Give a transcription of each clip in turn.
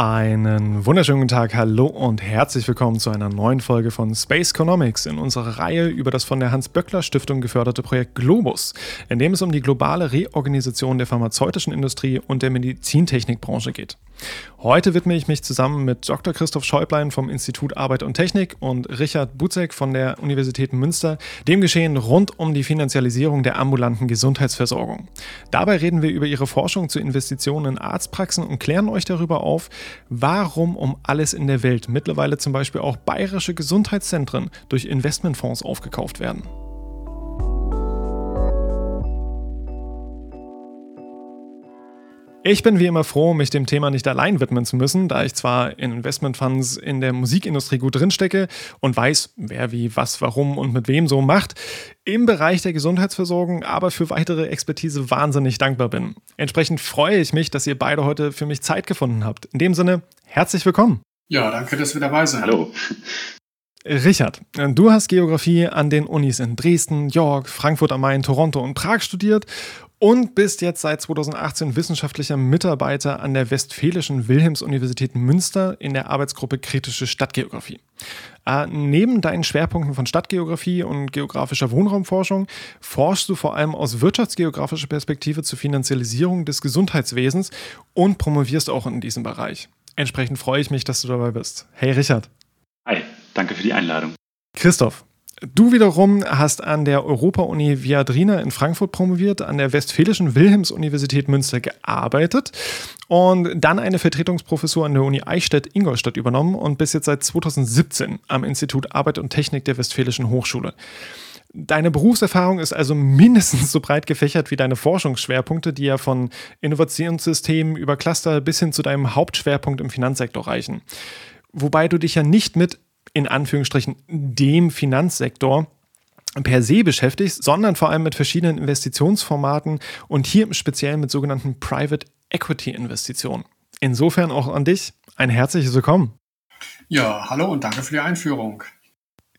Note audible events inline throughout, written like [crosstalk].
Einen wunderschönen guten Tag, hallo und herzlich willkommen zu einer neuen Folge von Space Economics in unserer Reihe über das von der Hans-Böckler-Stiftung geförderte Projekt Globus, in dem es um die globale Reorganisation der pharmazeutischen Industrie und der Medizintechnikbranche geht. Heute widme ich mich zusammen mit Dr. Christoph Schäublein vom Institut Arbeit und Technik und Richard Buzek von der Universität Münster dem Geschehen rund um die Finanzialisierung der ambulanten Gesundheitsversorgung. Dabei reden wir über ihre Forschung zu Investitionen in Arztpraxen und klären euch darüber auf, warum um alles in der Welt mittlerweile zum Beispiel auch bayerische Gesundheitszentren durch Investmentfonds aufgekauft werden. Ich bin wie immer froh, mich dem Thema nicht allein widmen zu müssen, da ich zwar in Investmentfonds in der Musikindustrie gut drinstecke und weiß, wer wie was, warum und mit wem so macht, im Bereich der Gesundheitsversorgung aber für weitere Expertise wahnsinnig dankbar bin. Entsprechend freue ich mich, dass ihr beide heute für mich Zeit gefunden habt. In dem Sinne, herzlich willkommen. Ja, danke, dass wir dabei sind. Hallo. Richard, du hast Geografie an den Unis in Dresden, York, Frankfurt am Main, Toronto und Prag studiert und bist jetzt seit 2018 wissenschaftlicher Mitarbeiter an der Westfälischen Wilhelms-Universität Münster in der Arbeitsgruppe Kritische Stadtgeografie. Äh, neben deinen Schwerpunkten von Stadtgeografie und geografischer Wohnraumforschung forschst du vor allem aus wirtschaftsgeografischer Perspektive zur Finanzialisierung des Gesundheitswesens und promovierst auch in diesem Bereich. Entsprechend freue ich mich, dass du dabei bist. Hey Richard. Hi, danke für die Einladung. Christoph, Du wiederum hast an der Europa-Uni Viadrina in Frankfurt promoviert, an der Westfälischen Wilhelms-Universität Münster gearbeitet und dann eine Vertretungsprofessur an der Uni Eichstätt-Ingolstadt übernommen und bis jetzt seit 2017 am Institut Arbeit und Technik der Westfälischen Hochschule. Deine Berufserfahrung ist also mindestens so breit gefächert wie deine Forschungsschwerpunkte, die ja von Innovationssystemen über Cluster bis hin zu deinem Hauptschwerpunkt im Finanzsektor reichen. Wobei du dich ja nicht mit in Anführungsstrichen dem Finanzsektor per se beschäftigst, sondern vor allem mit verschiedenen Investitionsformaten und hier im Speziellen mit sogenannten Private Equity Investitionen. Insofern auch an dich ein herzliches Willkommen. Ja, hallo und danke für die Einführung.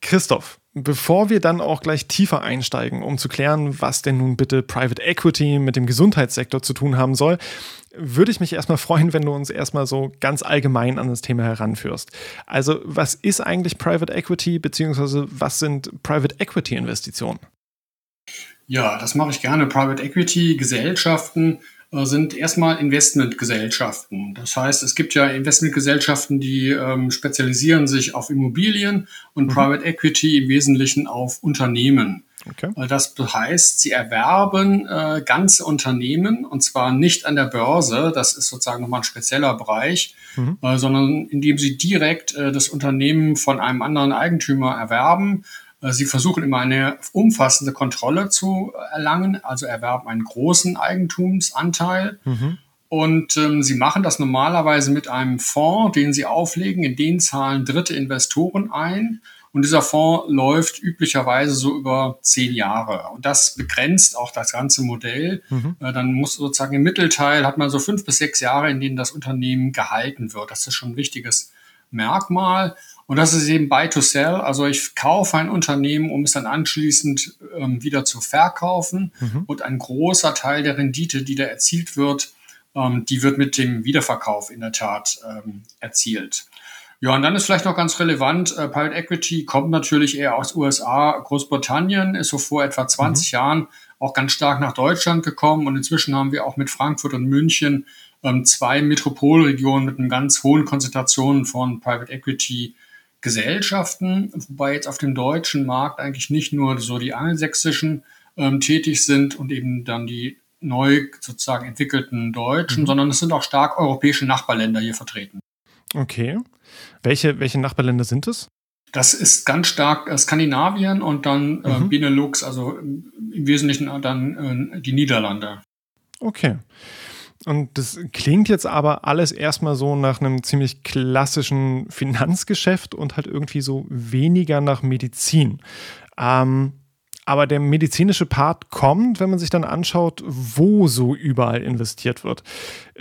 Christoph, bevor wir dann auch gleich tiefer einsteigen, um zu klären, was denn nun bitte Private Equity mit dem Gesundheitssektor zu tun haben soll, würde ich mich erstmal freuen, wenn du uns erstmal so ganz allgemein an das Thema heranführst. Also, was ist eigentlich Private Equity, beziehungsweise was sind Private Equity Investitionen? Ja, das mache ich gerne. Private Equity Gesellschaften sind erstmal Investmentgesellschaften. Das heißt, es gibt ja Investmentgesellschaften, die ähm, spezialisieren sich auf Immobilien und mhm. Private Equity im Wesentlichen auf Unternehmen. Okay. Äh, das heißt, sie erwerben äh, ganze Unternehmen und zwar nicht an der Börse, das ist sozusagen nochmal ein spezieller Bereich, mhm. äh, sondern indem sie direkt äh, das Unternehmen von einem anderen Eigentümer erwerben. Äh, sie versuchen immer eine umfassende Kontrolle zu erlangen, also erwerben einen großen Eigentumsanteil. Mhm. Und ähm, sie machen das normalerweise mit einem Fonds, den sie auflegen. In den zahlen dritte Investoren ein. Und dieser Fonds läuft üblicherweise so über zehn Jahre. Und das begrenzt auch das ganze Modell. Mhm. Äh, dann muss sozusagen im Mittelteil hat man so fünf bis sechs Jahre, in denen das Unternehmen gehalten wird. Das ist schon ein wichtiges Merkmal. Und das ist eben Buy to Sell. Also ich kaufe ein Unternehmen, um es dann anschließend ähm, wieder zu verkaufen. Mhm. Und ein großer Teil der Rendite, die da erzielt wird, ähm, die wird mit dem Wiederverkauf in der Tat ähm, erzielt. Ja, und dann ist vielleicht noch ganz relevant, äh, Private Equity kommt natürlich eher aus USA, Großbritannien, ist so vor etwa 20 mhm. Jahren auch ganz stark nach Deutschland gekommen und inzwischen haben wir auch mit Frankfurt und München ähm, zwei Metropolregionen mit einer ganz hohen Konzentration von Private Equity Gesellschaften, wobei jetzt auf dem deutschen Markt eigentlich nicht nur so die angelsächsischen ähm, tätig sind und eben dann die neu sozusagen entwickelten Deutschen, mhm. sondern es sind auch stark europäische Nachbarländer hier vertreten. Okay. Welche, welche Nachbarländer sind es? Das ist ganz stark äh, Skandinavien und dann äh, mhm. Benelux, also im Wesentlichen dann äh, die Niederlande. Okay. Und das klingt jetzt aber alles erstmal so nach einem ziemlich klassischen Finanzgeschäft und halt irgendwie so weniger nach Medizin. Ähm, Aber der medizinische Part kommt, wenn man sich dann anschaut, wo so überall investiert wird.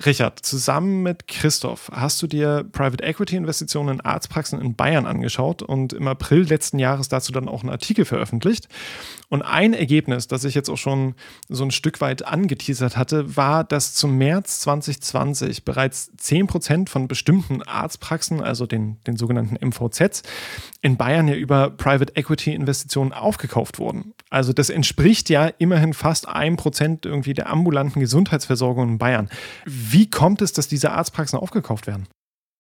Richard, zusammen mit Christoph hast du dir Private Equity Investitionen in Arztpraxen in Bayern angeschaut und im April letzten Jahres dazu dann auch einen Artikel veröffentlicht. Und ein Ergebnis, das ich jetzt auch schon so ein Stück weit angeteasert hatte, war, dass zum März 2020 bereits 10% von bestimmten Arztpraxen, also den, den sogenannten MVZs, in Bayern ja über Private Equity Investitionen aufgekauft wurden. Also das entspricht ja immerhin fast 1% irgendwie der ambulanten Gesundheitsversorgung in Bayern. Kommt es, dass diese Arztpraxen aufgekauft werden?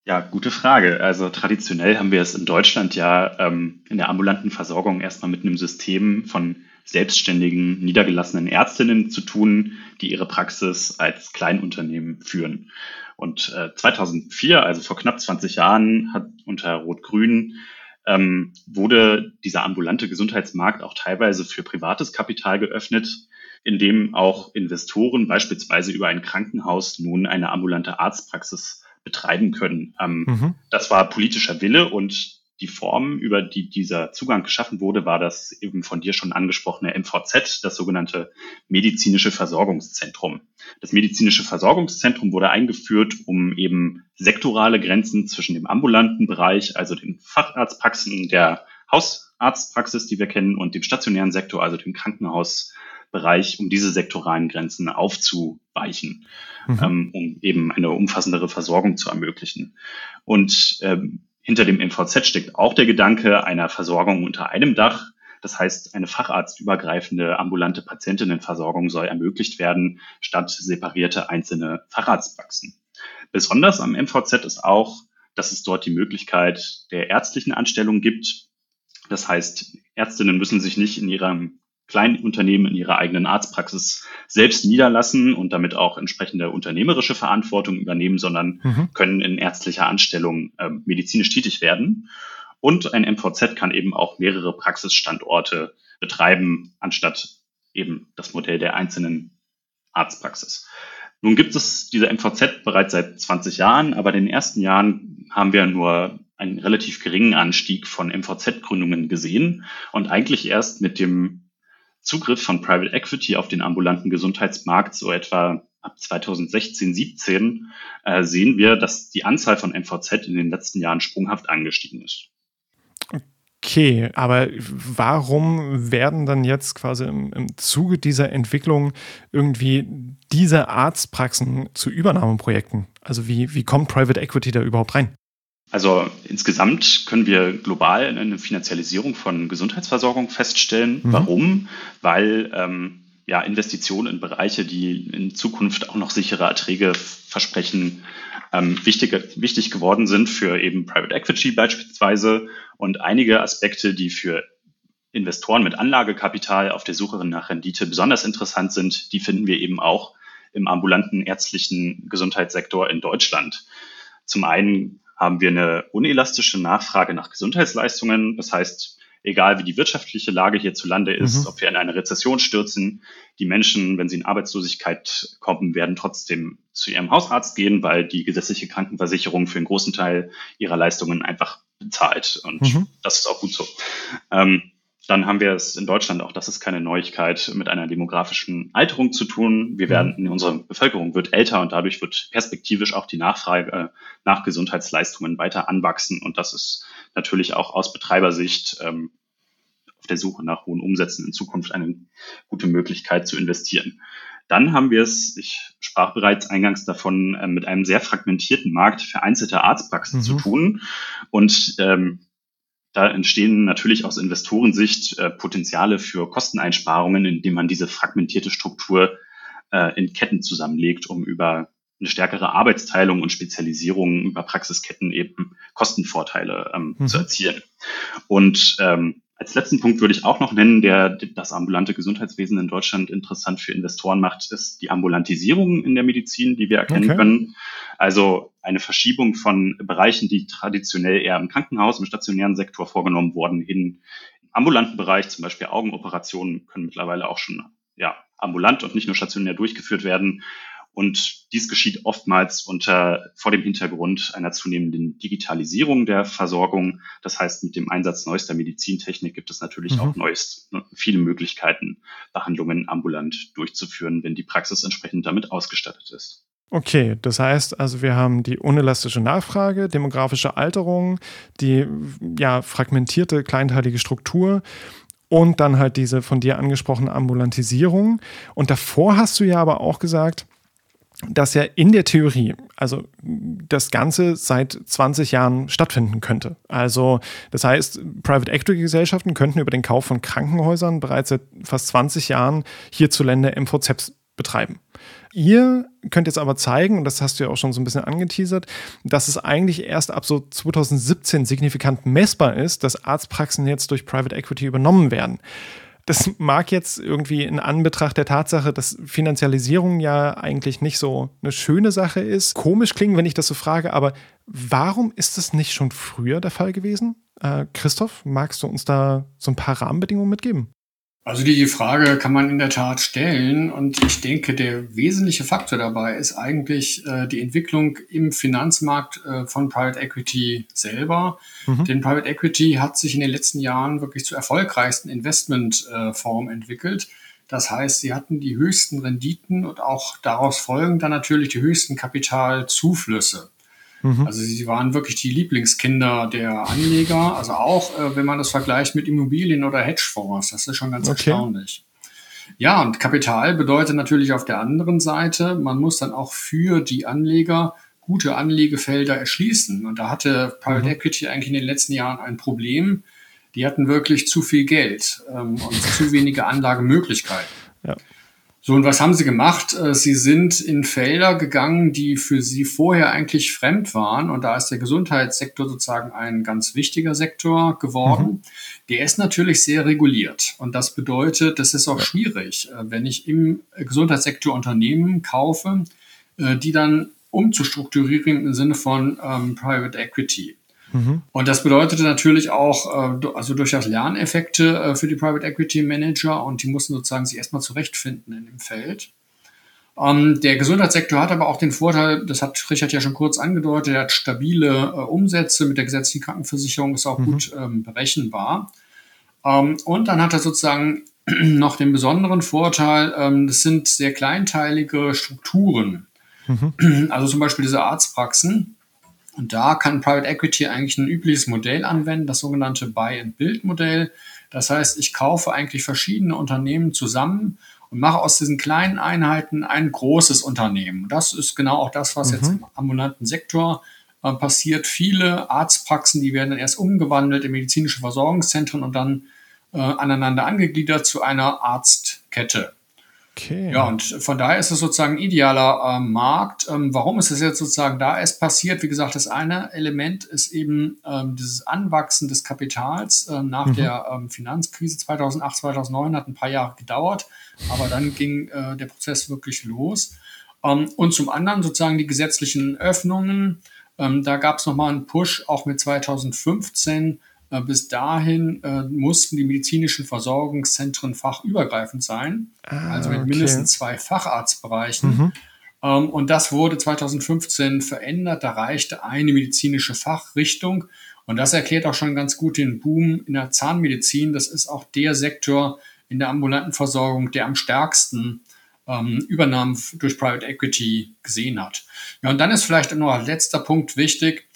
Ja, gute Frage. Also traditionell haben wir es in Deutschland ja ähm, in der ambulanten Versorgung erstmal mit einem System von selbstständigen, niedergelassenen Ärztinnen zu tun, die ihre Praxis als Kleinunternehmen führen. Und äh, 2004, also vor knapp 20 Jahren, hat unter Rot-Grün ähm, wurde dieser ambulante Gesundheitsmarkt auch teilweise für privates Kapital geöffnet, in dem auch Investoren beispielsweise über ein Krankenhaus nun eine ambulante Arztpraxis betreiben können. Ähm, mhm. Das war politischer Wille und die Form, über die dieser Zugang geschaffen wurde, war das eben von dir schon angesprochene MVZ, das sogenannte medizinische Versorgungszentrum. Das medizinische Versorgungszentrum wurde eingeführt, um eben sektorale Grenzen zwischen dem ambulanten Bereich, also den Facharztpraxen der Hausarztpraxis, die wir kennen, und dem stationären Sektor, also dem Krankenhausbereich, um diese sektoralen Grenzen aufzuweichen, mhm. ähm, um eben eine umfassendere Versorgung zu ermöglichen. Und ähm, hinter dem MVZ steckt auch der Gedanke einer Versorgung unter einem Dach. Das heißt, eine facharztübergreifende ambulante Patientinnenversorgung soll ermöglicht werden, statt separierte einzelne Facharztpraxen. Besonders am MVZ ist auch, dass es dort die Möglichkeit der ärztlichen Anstellung gibt. Das heißt, Ärztinnen müssen sich nicht in ihrem Kleinunternehmen in ihrer eigenen Arztpraxis selbst niederlassen und damit auch entsprechende unternehmerische Verantwortung übernehmen, sondern mhm. können in ärztlicher Anstellung äh, medizinisch tätig werden. Und ein MVZ kann eben auch mehrere Praxisstandorte betreiben, anstatt eben das Modell der einzelnen Arztpraxis. Nun gibt es diese MVZ bereits seit 20 Jahren, aber in den ersten Jahren haben wir nur einen relativ geringen Anstieg von MVZ-Gründungen gesehen und eigentlich erst mit dem Zugriff von Private Equity auf den ambulanten Gesundheitsmarkt so etwa ab 2016, 17 äh, sehen wir, dass die Anzahl von MVZ in den letzten Jahren sprunghaft angestiegen ist. Okay, aber warum werden dann jetzt quasi im, im Zuge dieser Entwicklung irgendwie diese Arztpraxen zu Übernahmeprojekten? Also wie, wie kommt Private Equity da überhaupt rein? Also insgesamt können wir global eine Finanzialisierung von Gesundheitsversorgung feststellen. Mhm. Warum? Weil ähm, ja, Investitionen in Bereiche, die in Zukunft auch noch sichere Erträge versprechen, ähm, wichtig, wichtig geworden sind für eben Private Equity beispielsweise und einige Aspekte, die für Investoren mit Anlagekapital auf der Suche nach Rendite besonders interessant sind, die finden wir eben auch im ambulanten ärztlichen Gesundheitssektor in Deutschland. Zum einen haben wir eine unelastische Nachfrage nach Gesundheitsleistungen. Das heißt, egal wie die wirtschaftliche Lage hierzulande ist, mhm. ob wir in eine Rezession stürzen, die Menschen, wenn sie in Arbeitslosigkeit kommen, werden trotzdem zu ihrem Hausarzt gehen, weil die gesetzliche Krankenversicherung für einen großen Teil ihrer Leistungen einfach bezahlt. Und mhm. das ist auch gut so. Ähm, dann haben wir es in Deutschland auch, das ist keine Neuigkeit, mit einer demografischen Alterung zu tun. Wir mhm. werden, unsere Bevölkerung wird älter und dadurch wird perspektivisch auch die Nachfrage äh, nach Gesundheitsleistungen weiter anwachsen. Und das ist natürlich auch aus Betreibersicht ähm, auf der Suche nach hohen Umsätzen in Zukunft eine gute Möglichkeit zu investieren. Dann haben wir es, ich sprach bereits eingangs davon, äh, mit einem sehr fragmentierten Markt vereinzelter Arztpraxen mhm. zu tun. Und ähm, da entstehen natürlich aus Investorensicht äh, Potenziale für Kosteneinsparungen, indem man diese fragmentierte Struktur äh, in Ketten zusammenlegt, um über eine stärkere Arbeitsteilung und Spezialisierung über Praxisketten eben Kostenvorteile ähm, mhm. zu erzielen. Und ähm, als letzten Punkt würde ich auch noch nennen, der das ambulante Gesundheitswesen in Deutschland interessant für Investoren macht, ist die Ambulantisierung in der Medizin, die wir erkennen okay. können. Also eine Verschiebung von Bereichen, die traditionell eher im Krankenhaus, im stationären Sektor vorgenommen wurden, in ambulanten Bereich, zum Beispiel Augenoperationen können mittlerweile auch schon ja, ambulant und nicht nur stationär durchgeführt werden. Und dies geschieht oftmals unter, vor dem Hintergrund einer zunehmenden Digitalisierung der Versorgung. Das heißt, mit dem Einsatz neuester Medizintechnik gibt es natürlich mhm. auch neues, ne, viele Möglichkeiten, Behandlungen ambulant durchzuführen, wenn die Praxis entsprechend damit ausgestattet ist. Okay, das heißt also, wir haben die unelastische Nachfrage, demografische Alterung, die ja fragmentierte kleinteilige Struktur und dann halt diese von dir angesprochene Ambulantisierung. Und davor hast du ja aber auch gesagt, dass ja in der Theorie, also das Ganze seit 20 Jahren stattfinden könnte. Also das heißt, Private Equity Gesellschaften könnten über den Kauf von Krankenhäusern bereits seit fast 20 Jahren hierzulande MVZs betreiben. Ihr könnt jetzt aber zeigen, und das hast du ja auch schon so ein bisschen angeteasert, dass es eigentlich erst ab so 2017 signifikant messbar ist, dass Arztpraxen jetzt durch Private Equity übernommen werden. Das mag jetzt irgendwie in Anbetracht der Tatsache, dass Finanzialisierung ja eigentlich nicht so eine schöne Sache ist, komisch klingen, wenn ich das so frage, aber warum ist das nicht schon früher der Fall gewesen? Äh, Christoph, magst du uns da so ein paar Rahmenbedingungen mitgeben? Also die Frage kann man in der Tat stellen und ich denke, der wesentliche Faktor dabei ist eigentlich äh, die Entwicklung im Finanzmarkt äh, von Private Equity selber. Mhm. Denn Private Equity hat sich in den letzten Jahren wirklich zur erfolgreichsten Investmentform äh, entwickelt. Das heißt, sie hatten die höchsten Renditen und auch daraus folgen dann natürlich die höchsten Kapitalzuflüsse. Mhm. Also sie waren wirklich die Lieblingskinder der Anleger. Also auch, äh, wenn man das vergleicht mit Immobilien oder Hedgefonds, das ist schon ganz okay. erstaunlich. Ja, und Kapital bedeutet natürlich auf der anderen Seite, man muss dann auch für die Anleger gute Anlegefelder erschließen. Und da hatte Private mhm. Equity eigentlich in den letzten Jahren ein Problem. Die hatten wirklich zu viel Geld ähm, und zu wenige Anlagemöglichkeiten. Ja. So, und was haben sie gemacht? Äh, sie sind in Felder gegangen, die für sie vorher eigentlich fremd waren. Und da ist der Gesundheitssektor sozusagen ein ganz wichtiger Sektor geworden. Mhm. Der ist natürlich sehr reguliert. Und das bedeutet, das ist auch schwierig, äh, wenn ich im Gesundheitssektor Unternehmen kaufe, äh, die dann umzustrukturieren im Sinne von ähm, Private Equity. Mhm. Und das bedeutete natürlich auch, äh, also durchaus Lerneffekte äh, für die Private Equity Manager und die mussten sozusagen sich erstmal zurechtfinden in dem Feld. Ähm, der Gesundheitssektor hat aber auch den Vorteil, das hat Richard ja schon kurz angedeutet, er hat stabile äh, Umsätze mit der gesetzlichen Krankenversicherung, ist auch mhm. gut ähm, berechenbar. Ähm, und dann hat er sozusagen [clears throat] noch den besonderen Vorteil, das sind sehr kleinteilige Strukturen. Mhm. Also zum Beispiel diese Arztpraxen und da kann Private Equity eigentlich ein übliches Modell anwenden, das sogenannte Buy-and-Build-Modell. Das heißt, ich kaufe eigentlich verschiedene Unternehmen zusammen und mache aus diesen kleinen Einheiten ein großes Unternehmen. Das ist genau auch das, was mhm. jetzt im ambulanten Sektor äh, passiert. Viele Arztpraxen, die werden dann erst umgewandelt in medizinische Versorgungszentren und dann äh, aneinander angegliedert zu einer Arztkette. Okay. Ja, und von daher ist es sozusagen ein idealer äh, Markt. Ähm, warum ist es jetzt sozusagen da erst passiert? Wie gesagt, das eine Element ist eben ähm, dieses Anwachsen des Kapitals äh, nach mhm. der ähm, Finanzkrise 2008, 2009 hat ein paar Jahre gedauert, aber dann ging äh, der Prozess wirklich los. Ähm, und zum anderen sozusagen die gesetzlichen Öffnungen. Ähm, da gab es nochmal einen Push, auch mit 2015 äh, bis dahin äh, mussten die medizinischen Versorgungszentren fachübergreifend sein, ah, also mit okay. mindestens zwei Facharztbereichen. Mhm. Ähm, und das wurde 2015 verändert. Da reichte eine medizinische Fachrichtung. Und das erklärt auch schon ganz gut den Boom in der Zahnmedizin. Das ist auch der Sektor in der ambulanten Versorgung, der am stärksten ähm, Übernahmen durch Private Equity gesehen hat. Ja, und dann ist vielleicht noch als letzter Punkt wichtig,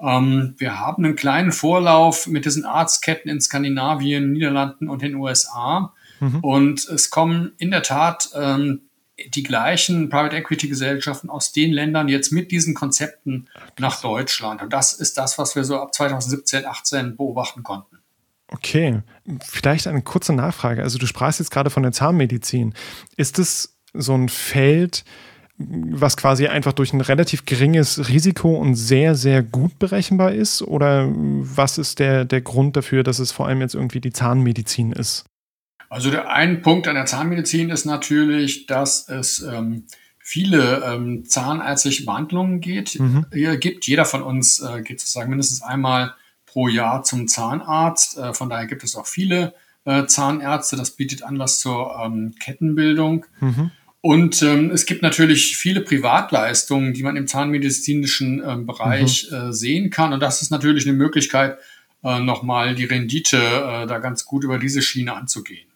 ähm, wir haben einen kleinen Vorlauf mit diesen Arztketten in Skandinavien, Niederlanden und den USA. Mhm. Und es kommen in der Tat ähm, die gleichen Private Equity Gesellschaften aus den Ländern jetzt mit diesen Konzepten nach Deutschland. Und das ist das, was wir so ab 2017, 18 beobachten konnten. Okay, vielleicht eine kurze Nachfrage. Also du sprachst jetzt gerade von der Zahnmedizin. Ist es so ein Feld, was quasi einfach durch ein relativ geringes Risiko und sehr, sehr gut berechenbar ist? Oder was ist der, der Grund dafür, dass es vor allem jetzt irgendwie die Zahnmedizin ist? Also der ein Punkt an der Zahnmedizin ist natürlich, dass es ähm, viele ähm, zahnärztliche Behandlungen geht, mhm. äh, gibt. Jeder von uns äh, geht sozusagen mindestens einmal pro Jahr zum Zahnarzt. Äh, von daher gibt es auch viele äh, Zahnärzte. Das bietet Anlass zur ähm, Kettenbildung. Mhm. Und ähm, es gibt natürlich viele Privatleistungen, die man im zahnmedizinischen ähm, Bereich mhm. äh, sehen kann. Und das ist natürlich eine Möglichkeit, äh, nochmal die Rendite äh, da ganz gut über diese Schiene anzugehen.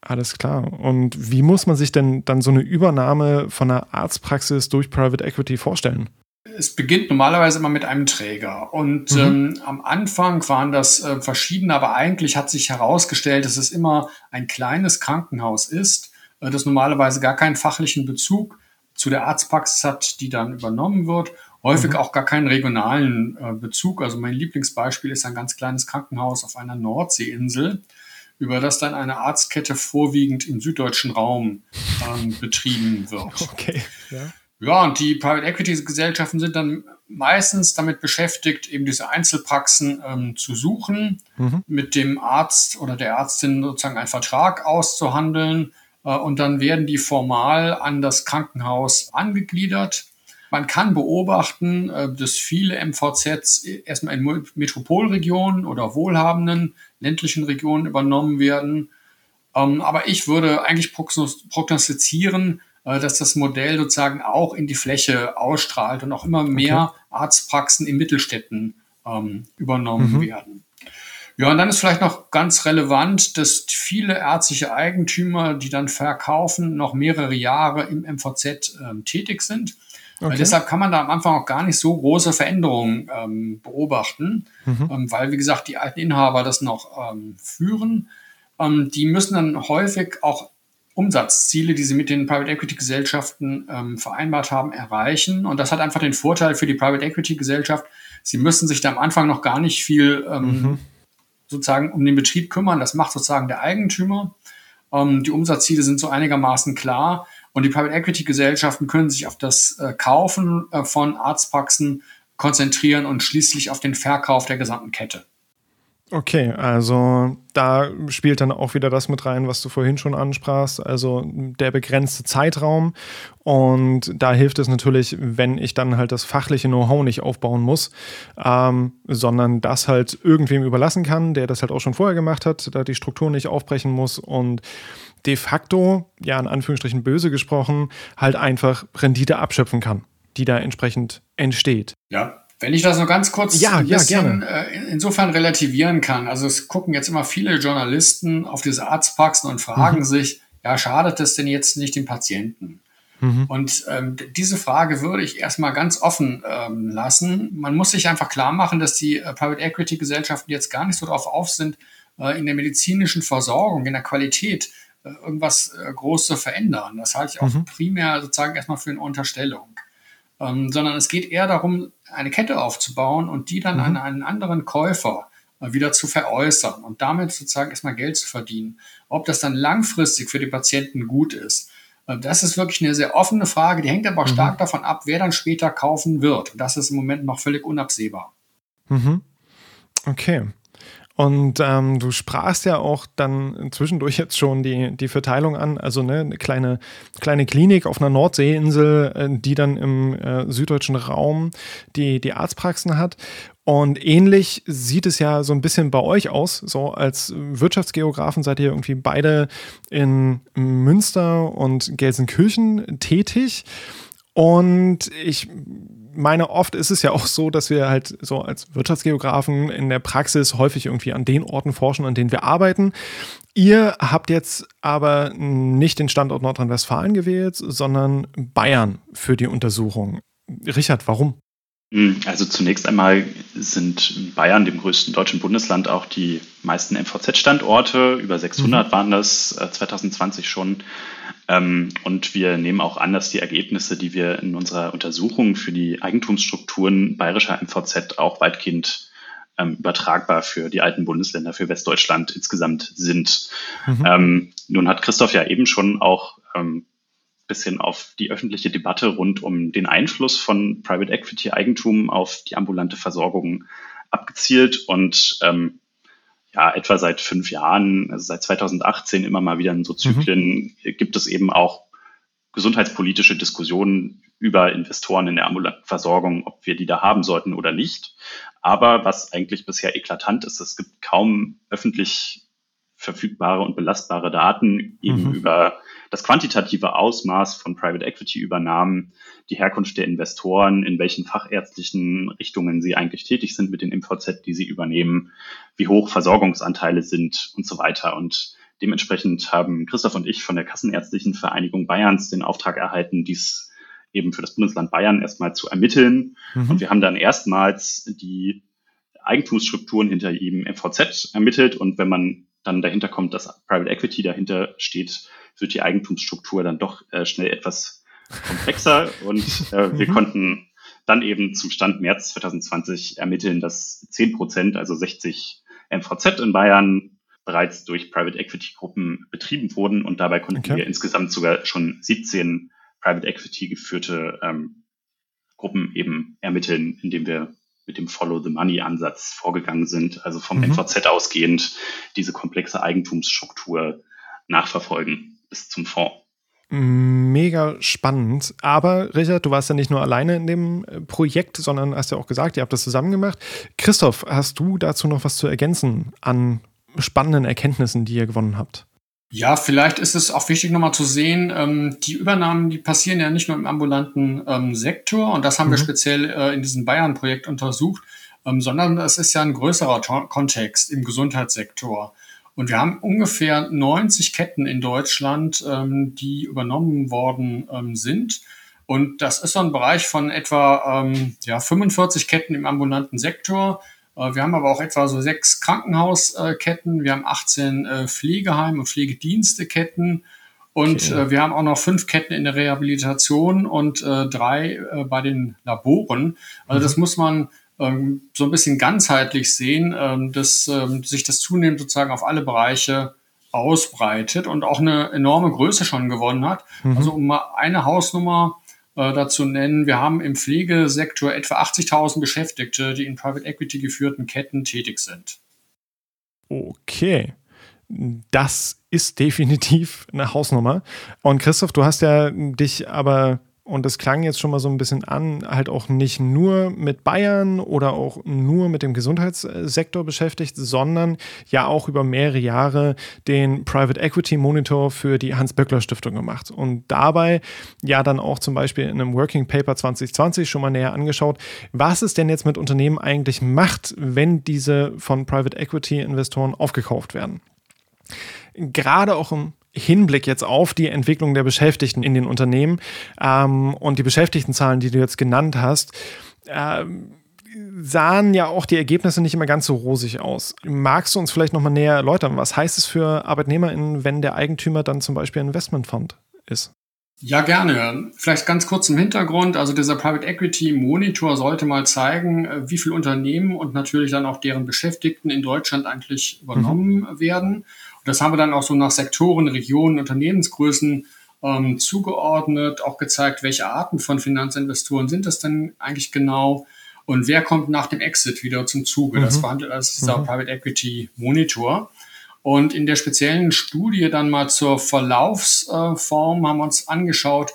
Alles klar. Und wie muss man sich denn dann so eine Übernahme von einer Arztpraxis durch Private Equity vorstellen? Es beginnt normalerweise immer mit einem Träger. Und mhm. ähm, am Anfang waren das äh, verschiedene, aber eigentlich hat sich herausgestellt, dass es immer ein kleines Krankenhaus ist, äh, das normalerweise gar keinen fachlichen Bezug zu der Arztpraxis hat, die dann übernommen wird. Häufig mhm. auch gar keinen regionalen äh, Bezug. Also mein Lieblingsbeispiel ist ein ganz kleines Krankenhaus auf einer Nordseeinsel über das dann eine Arztkette vorwiegend im süddeutschen Raum ähm, betrieben wird. [laughs] Okay. Ja. ja, und die Private Equity Gesellschaften sind dann meistens damit beschäftigt, eben diese Einzelpraxen ähm, zu suchen, mhm. mit dem Arzt oder der Ärztin sozusagen einen Vertrag auszuhandeln. Äh, und dann werden die formal an das Krankenhaus angegliedert. Man kann beobachten, äh, dass viele MVZs erstmal in Metropolregionen oder wohlhabenden ländlichen Regionen übernommen werden. Ähm, aber ich würde eigentlich prognostizieren, äh, dass das Modell sozusagen auch in die Fläche ausstrahlt und auch immer mehr okay. Arztpraxen in Mittelstädten ähm, übernommen mhm. werden. Ja, und dann ist vielleicht noch ganz relevant, dass viele ärztliche Eigentümer, die dann verkaufen, noch mehrere Jahre im MVZ ähm, tätig sind. Okay. deshalb kann man da am Anfang auch gar nicht so große Veränderungen ähm, beobachten, mhm. ähm, weil, wie gesagt, die alten Inhaber das noch ähm, führen. Ähm, die müssen dann häufig auch Umsatzziele, die sie mit den Private Equity Gesellschaften ähm, vereinbart haben, erreichen. Und das hat einfach den Vorteil für die Private Equity Gesellschaft, sie müssen sich da am Anfang noch gar nicht viel ähm, mhm. Sozusagen um den Betrieb kümmern. Das macht sozusagen der Eigentümer. die Umsatzziele sind so einigermaßen klar. Und die Private Equity Gesellschaften können sich auf das äh, Kaufen äh, von Arztpraxen konzentrieren und schließlich auf den Verkauf der gesamten Kette. Okay, also da spielt dann auch wieder das mit rein, was du vorhin schon ansprachst, also der begrenzte Zeitraum. Und da hilft es natürlich, wenn ich dann halt das fachliche Know-how nicht aufbauen muss, ähm, sondern das halt irgendwem überlassen kann, der das halt auch schon vorher gemacht hat, da die Struktur nicht aufbrechen muss und de facto, ja in Anführungsstrichen böse gesprochen, halt einfach Rendite abschöpfen kann, die da entsprechend entsteht. Ja, wenn ich das noch ganz kurz ja, ein bisschen, ja, äh, insofern relativieren kann. Also es gucken jetzt immer viele Journalisten auf diese Arztpraxen und fragen mhm. sich, ja, schadet es denn jetzt nicht den Patienten? Mhm. Und ähm, diese Frage würde ich erstmal ganz offen ähm, lassen. Man muss sich einfach klar machen, dass die äh, Private Equity Gesellschaften jetzt gar nicht so darauf auf sind, äh, in der medizinischen Versorgung, in der Qualität äh, irgendwas äh, groß zu verändern. Das halte ich auch mhm. primär sozusagen erstmal für eine Unterstellung. Ähm, sondern es geht eher darum, eine Kette aufzubauen und die dann mhm. an einen anderen Käufer äh, wieder zu veräußern und damit sozusagen erstmal Geld zu verdienen. Ob das dann langfristig für die Patienten gut ist, äh, das ist wirklich eine sehr offene Frage. Die hängt aber auch mhm. stark davon ab, wer dann später kaufen wird. Und das ist im Moment noch völlig unabsehbar. Mhm. Okay. Und ähm, du sprachst ja auch dann zwischendurch jetzt schon die, die Verteilung an, also ne, eine kleine, kleine Klinik auf einer Nordseeinsel, äh, die dann im äh, süddeutschen Raum die, die Arztpraxen hat. Und ähnlich sieht es ja so ein bisschen bei euch aus. So als Wirtschaftsgeografen seid ihr irgendwie beide in Münster und Gelsenkirchen tätig. Und ich meine, oft ist es ja auch so, dass wir halt so als Wirtschaftsgeografen in der Praxis häufig irgendwie an den Orten forschen, an denen wir arbeiten. Ihr habt jetzt aber nicht den Standort Nordrhein-Westfalen gewählt, sondern Bayern für die Untersuchung. Richard, warum? Hm, also zunächst einmal sind Bayern, dem größten deutschen Bundesland, auch die meisten MVZ-Standorte. Über 600 mhm. waren das 2020 äh, schon. Ähm, und wir nehmen auch an, dass die Ergebnisse, die wir in unserer Untersuchung für die Eigentumsstrukturen bayerischer MVZ auch weitgehend ähm, übertragbar für die alten Bundesländer, für Westdeutschland insgesamt sind. Mhm. Ähm, nun hat Christoph ja eben schon auch ähm, bisschen auf die öffentliche Debatte rund um den Einfluss von Private Equity Eigentum auf die ambulante Versorgung abgezielt und ähm, ja, etwa seit fünf Jahren, also seit 2018 immer mal wieder in so. Zyklen mhm. gibt es eben auch gesundheitspolitische Diskussionen über Investoren in der ambulanten Versorgung, ob wir die da haben sollten oder nicht. Aber was eigentlich bisher eklatant ist, es gibt kaum öffentlich verfügbare und belastbare Daten eben mhm. über das quantitative Ausmaß von Private Equity Übernahmen, die Herkunft der Investoren, in welchen fachärztlichen Richtungen sie eigentlich tätig sind mit den MVZ, die sie übernehmen, wie hoch Versorgungsanteile sind und so weiter. Und Dementsprechend haben Christoph und ich von der Kassenärztlichen Vereinigung Bayerns den Auftrag erhalten, dies eben für das Bundesland Bayern erstmal zu ermitteln. Mhm. Und wir haben dann erstmals die Eigentumsstrukturen hinter ihm MVZ ermittelt. Und wenn man dann dahinter kommt, dass Private Equity dahinter steht, wird die Eigentumsstruktur dann doch äh, schnell etwas komplexer. [laughs] Und äh, wir mhm. konnten dann eben zum Stand März 2020 ermitteln, dass 10 Prozent, also 60 MVZ in Bayern bereits durch Private Equity Gruppen betrieben wurden. Und dabei konnten okay. wir insgesamt sogar schon 17 Private Equity geführte ähm, Gruppen eben ermitteln, indem wir mit dem Follow the Money Ansatz vorgegangen sind, also vom mhm. MVZ ausgehend diese komplexe Eigentumsstruktur nachverfolgen bis zum Fonds. Mega spannend. Aber Richard, du warst ja nicht nur alleine in dem äh, Projekt, sondern hast ja auch gesagt, ihr habt das zusammen gemacht. Christoph, hast du dazu noch was zu ergänzen an spannenden Erkenntnissen, die ihr gewonnen habt? Ja, vielleicht ist es auch wichtig nochmal zu sehen, ähm, die Übernahmen, die passieren ja nicht nur im ambulanten ähm, Sektor und das haben mhm. wir speziell äh, in diesem Bayern-Projekt untersucht, ähm, sondern es ist ja ein größerer Kontext im Gesundheitssektor. Und wir haben ungefähr 90 Ketten in Deutschland, ähm, die übernommen worden ähm, sind. Und das ist so ein Bereich von etwa ähm, ja, 45 Ketten im ambulanten Sektor, wir haben aber auch etwa so sechs Krankenhausketten, wir haben 18 äh, Pflegeheim- und Pflegediensteketten und okay. Äh, wir haben auch noch fünf Ketten in der Rehabilitation und drei bei den Laboren. Also mhm. das muss man ähm, so ein bisschen ganzheitlich sehen, ähm, dass ähm, sich das zunehmend sozusagen auf alle Bereiche ausbreitet und auch eine enorme Größe schon gewonnen hat. Mhm. Also um mal eine Hausnummer äh, dazu nennen. Wir haben im Pflegesektor etwa 80.000 Beschäftigte, die in Private Equity geführten Ketten tätig sind. Okay. Das ist definitiv eine Hausnummer. Und Christoph, du hast ja dich aber und das klang jetzt schon mal so ein bisschen an, halt auch nicht nur mit Bayern oder auch nur mit dem Gesundheitssektor beschäftigt, sondern ja auch über mehrere Jahre den Private Equity Monitor für die Hans-Böckler-Stiftung gemacht. Und dabei ja dann auch zum Beispiel in einem Working Paper 2020 schon mal näher angeschaut, was es denn jetzt mit Unternehmen eigentlich macht, wenn diese von Private Equity Investoren aufgekauft werden. Gerade auch im Hinblick jetzt auf die Entwicklung der Beschäftigten in den Unternehmen ähm, und die Beschäftigtenzahlen, die du jetzt genannt hast, ähm, sahen ja auch die Ergebnisse nicht immer ganz so rosig aus. Magst du uns vielleicht nochmal näher erläutern, was heißt es für ArbeitnehmerInnen, wenn der Eigentümer dann zum Beispiel ein Investmentfonds ist? Ja, gerne. Vielleicht ganz kurz im Hintergrund. Also dieser Private Equity Monitor sollte mal zeigen, äh, wie viele Unternehmen und natürlich dann auch deren Beschäftigten in Deutschland eigentlich übernommen mhm. werden. Das haben wir dann auch so nach Sektoren, Regionen, Unternehmensgrößen ähm, zugeordnet, auch gezeigt, welche Arten von Finanzinvestoren sind das denn eigentlich genau und wer kommt nach dem Exit wieder zum Zuge. Mhm. Das verhandelt als dieser mhm. Private Equity Monitor. Und in der speziellen Studie dann mal zur Verlaufsform haben wir uns angeschaut,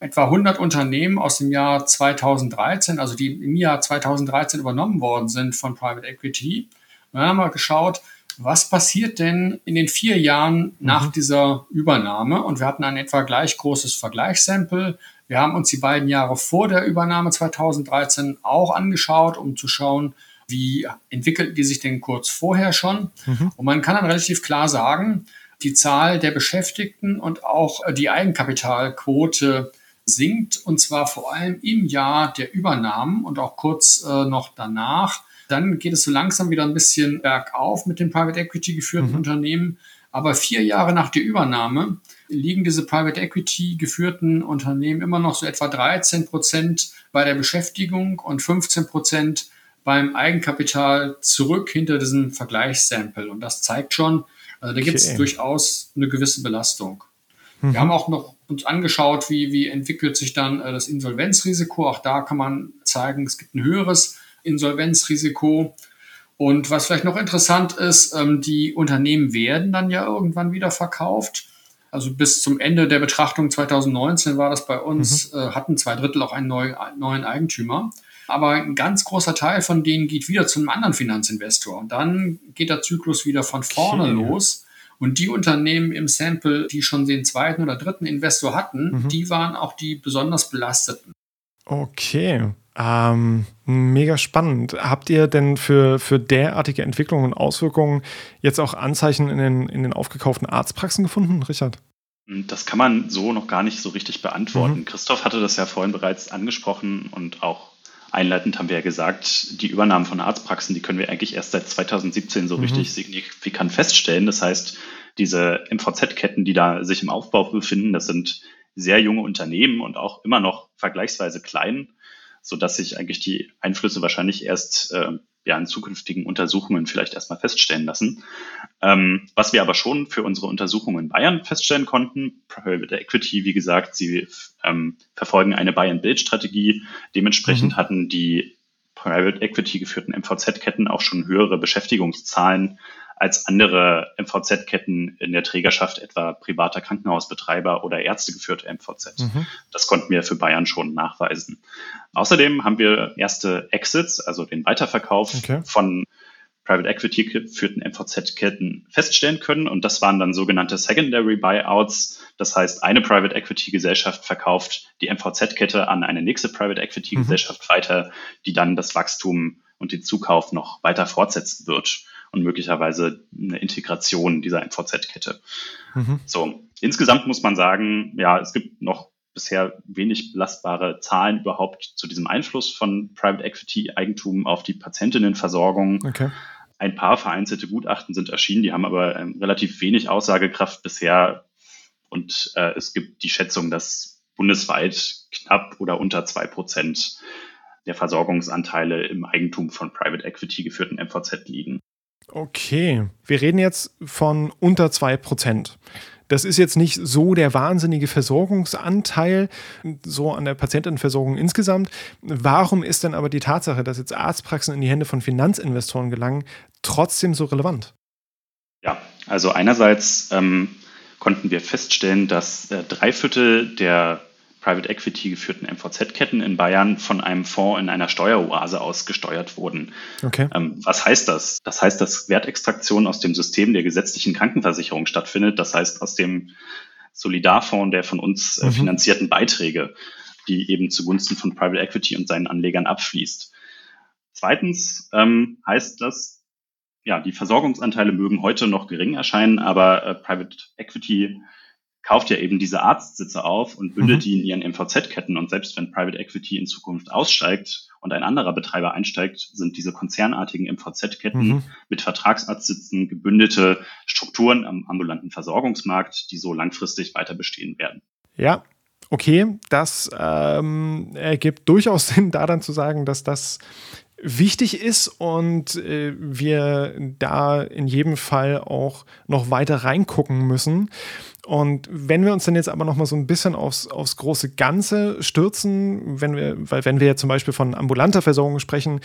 etwa 100 Unternehmen aus dem Jahr 2013, also die im Jahr 2013 übernommen worden sind von Private Equity. Und dann haben wir geschaut, was passiert denn in den vier Jahren nach mhm. dieser Übernahme? Und wir hatten ein etwa gleich großes Vergleichssample. Wir haben uns die beiden Jahre vor der Übernahme 2013 auch angeschaut, um zu schauen, wie entwickelten die sich denn kurz vorher schon. Mhm. Und man kann dann relativ klar sagen, die Zahl der Beschäftigten und auch die Eigenkapitalquote sinkt, und zwar vor allem im Jahr der Übernahmen und auch kurz äh, noch danach. Dann geht es so langsam wieder ein bisschen bergauf mit den Private Equity geführten mhm. Unternehmen. Aber vier Jahre nach der Übernahme liegen diese Private Equity geführten Unternehmen immer noch so etwa 13 Prozent bei der Beschäftigung und 15 Prozent beim Eigenkapital zurück hinter diesem Vergleichssample. Und das zeigt schon, also da gibt es okay. durchaus eine gewisse Belastung. Mhm. Wir haben auch noch uns angeschaut, wie, wie entwickelt sich dann äh, das Insolvenzrisiko. Auch da kann man zeigen, es gibt ein höheres Insolvenzrisiko. Und was vielleicht noch interessant ist, ähm, die Unternehmen werden dann ja irgendwann wieder verkauft. Also bis zum Ende der Betrachtung 2019 war das bei uns, mhm. äh, hatten zwei Drittel auch einen neu, neuen Eigentümer. Aber ein ganz großer Teil von denen geht wieder zu einem anderen Finanzinvestor. Und dann geht der Zyklus wieder von vorne okay. los. Und die Unternehmen im Sample, die schon den zweiten oder dritten Investor hatten, mhm. die waren auch die besonders belasteten. Okay. Ähm, mega spannend. Habt ihr denn für, für derartige Entwicklungen und Auswirkungen jetzt auch Anzeichen in den, in den aufgekauften Arztpraxen gefunden, Richard? Das kann man so noch gar nicht so richtig beantworten. Mhm. Christoph hatte das ja vorhin bereits angesprochen und auch einleitend haben wir ja gesagt, die Übernahmen von Arztpraxen, die können wir eigentlich erst seit 2017 so mhm. richtig signifikant feststellen. Das heißt, diese MVZ-Ketten, die da sich im Aufbau befinden, das sind sehr junge Unternehmen und auch immer noch vergleichsweise klein so dass sich eigentlich die Einflüsse wahrscheinlich erst äh, ja, in zukünftigen Untersuchungen vielleicht erstmal feststellen lassen. Ähm, was wir aber schon für unsere Untersuchungen in Bayern feststellen konnten, Private Equity, wie gesagt, sie ähm, verfolgen eine Buy-and-Build-Strategie. Dementsprechend mhm. hatten die Private Equity geführten MVZ-Ketten auch schon höhere Beschäftigungszahlen als andere MVZ-Ketten in der Trägerschaft, etwa privater Krankenhausbetreiber oder ärztegeführte MVZ. Mhm. Das konnten wir für Bayern schon nachweisen. Außerdem haben wir erste Exits, also den Weiterverkauf okay. von Private Equity geführten MVZ-Ketten feststellen können. Und das waren dann sogenannte Secondary Buyouts. Das heißt, eine Private Equity Gesellschaft verkauft die MVZ-Kette an eine nächste Private Equity Gesellschaft mhm. weiter, die dann das Wachstum und den Zukauf noch weiter fortsetzen wird und möglicherweise eine Integration dieser MVZ-Kette. Mhm. So, insgesamt muss man sagen, ja, es gibt noch bisher wenig belastbare Zahlen überhaupt zu diesem Einfluss von Private Equity Eigentum auf die Patientinnenversorgung. Okay. Ein paar vereinzelte Gutachten sind erschienen, die haben aber ähm, relativ wenig Aussagekraft bisher. Und äh, es gibt die Schätzung, dass bundesweit knapp oder unter zwei Prozent der Versorgungsanteile im Eigentum von Private Equity geführten MVZ liegen. Okay, wir reden jetzt von unter 2%. Das ist jetzt nicht so der wahnsinnige Versorgungsanteil, so an der Patientenversorgung insgesamt. Warum ist denn aber die Tatsache, dass jetzt Arztpraxen in die Hände von Finanzinvestoren gelangen, trotzdem so relevant? Ja, also einerseits ähm, konnten wir feststellen, dass äh, drei Viertel der Private Equity geführten MVZ-Ketten in Bayern von einem Fonds in einer Steueroase ausgesteuert wurden. Okay. Ähm, was heißt das? Das heißt, dass Wertextraktion aus dem System der gesetzlichen Krankenversicherung stattfindet. Das heißt, aus dem Solidarfonds der von uns äh, mhm. finanzierten Beiträge, die eben zugunsten von Private Equity und seinen Anlegern abfließt. Zweitens ähm, heißt das, ja, die Versorgungsanteile mögen heute noch gering erscheinen, aber äh, Private Equity kauft ja eben diese Arztsitze auf und bündelt mhm. die in ihren MVZ-Ketten. Und selbst wenn Private Equity in Zukunft aussteigt und ein anderer Betreiber einsteigt, sind diese konzernartigen MVZ-Ketten mhm. mit Vertragsarztsitzen gebündelte Strukturen am ambulanten Versorgungsmarkt, die so langfristig weiter bestehen werden. Ja, okay, das ähm, ergibt durchaus [laughs] Sinn, da dann zu sagen, dass das wichtig ist und äh, wir da in jedem Fall auch noch weiter reingucken müssen. Und wenn wir uns dann jetzt aber noch mal so ein bisschen aufs, aufs große Ganze stürzen, wenn wir, weil wenn wir zum Beispiel von ambulanter Versorgung sprechen,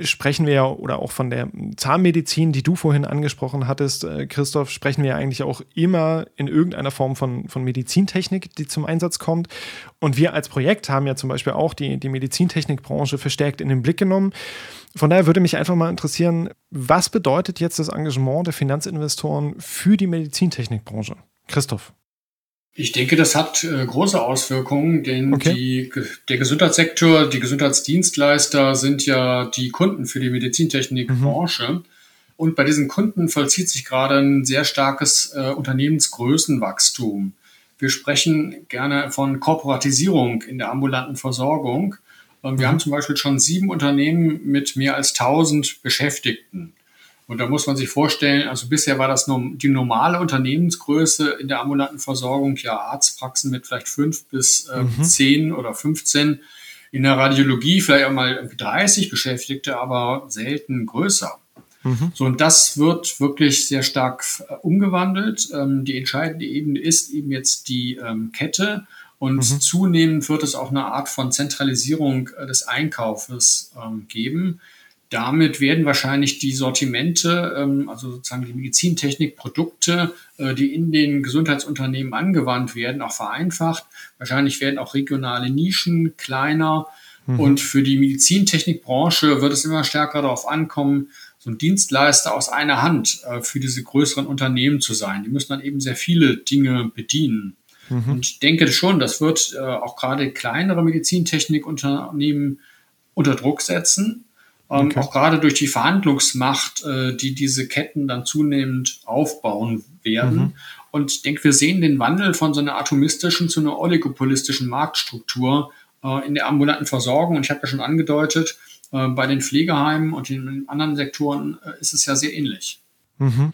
sprechen wir ja oder auch von der Zahnmedizin, die du vorhin angesprochen hattest, äh, Christoph, sprechen wir ja eigentlich auch immer in irgendeiner Form von, von Medizintechnik, die zum Einsatz kommt. Und wir als Projekt haben ja zum Beispiel auch die, die Medizintechnikbranche verstärkt in den Blick genommen. Von daher würde mich einfach mal interessieren, was bedeutet jetzt das Engagement der Finanzinvestoren für die Medizintechnikbranche? Christoph. Ich denke, das hat äh, große Auswirkungen, denn okay. die, der Gesundheitssektor, die Gesundheitsdienstleister sind ja die Kunden für die Medizintechnikbranche. Mhm. Und bei diesen Kunden vollzieht sich gerade ein sehr starkes äh, Unternehmensgrößenwachstum. Wir sprechen gerne von Korporatisierung in der ambulanten Versorgung. Wir mhm. haben zum Beispiel schon sieben Unternehmen mit mehr als 1000 Beschäftigten. Und da muss man sich vorstellen, also bisher war das nur die normale Unternehmensgröße in der ambulanten Versorgung, ja Arztpraxen mit vielleicht fünf bis äh, mhm. zehn oder 15. In der Radiologie vielleicht auch mal 30 Beschäftigte, aber selten größer. Mhm. So, und das wird wirklich sehr stark äh, umgewandelt. Ähm, die entscheidende Ebene ist eben jetzt die ähm, Kette. Und mhm. zunehmend wird es auch eine Art von Zentralisierung äh, des Einkaufes ähm, geben. Damit werden wahrscheinlich die Sortimente, ähm, also sozusagen die Medizintechnikprodukte, äh, die in den Gesundheitsunternehmen angewandt werden, auch vereinfacht. Wahrscheinlich werden auch regionale Nischen kleiner. Mhm. Und für die Medizintechnikbranche wird es immer stärker darauf ankommen, so ein Dienstleister aus einer Hand äh, für diese größeren Unternehmen zu sein. Die müssen dann eben sehr viele Dinge bedienen. Mhm. Und ich denke schon, das wird äh, auch gerade kleinere Medizintechnikunternehmen unter Druck setzen. Ähm, okay. Auch gerade durch die Verhandlungsmacht, äh, die diese Ketten dann zunehmend aufbauen werden. Mhm. Und ich denke, wir sehen den Wandel von so einer atomistischen zu einer oligopolistischen Marktstruktur äh, in der ambulanten Versorgung. Und ich habe ja schon angedeutet, äh, bei den Pflegeheimen und in anderen Sektoren äh, ist es ja sehr ähnlich. Mhm.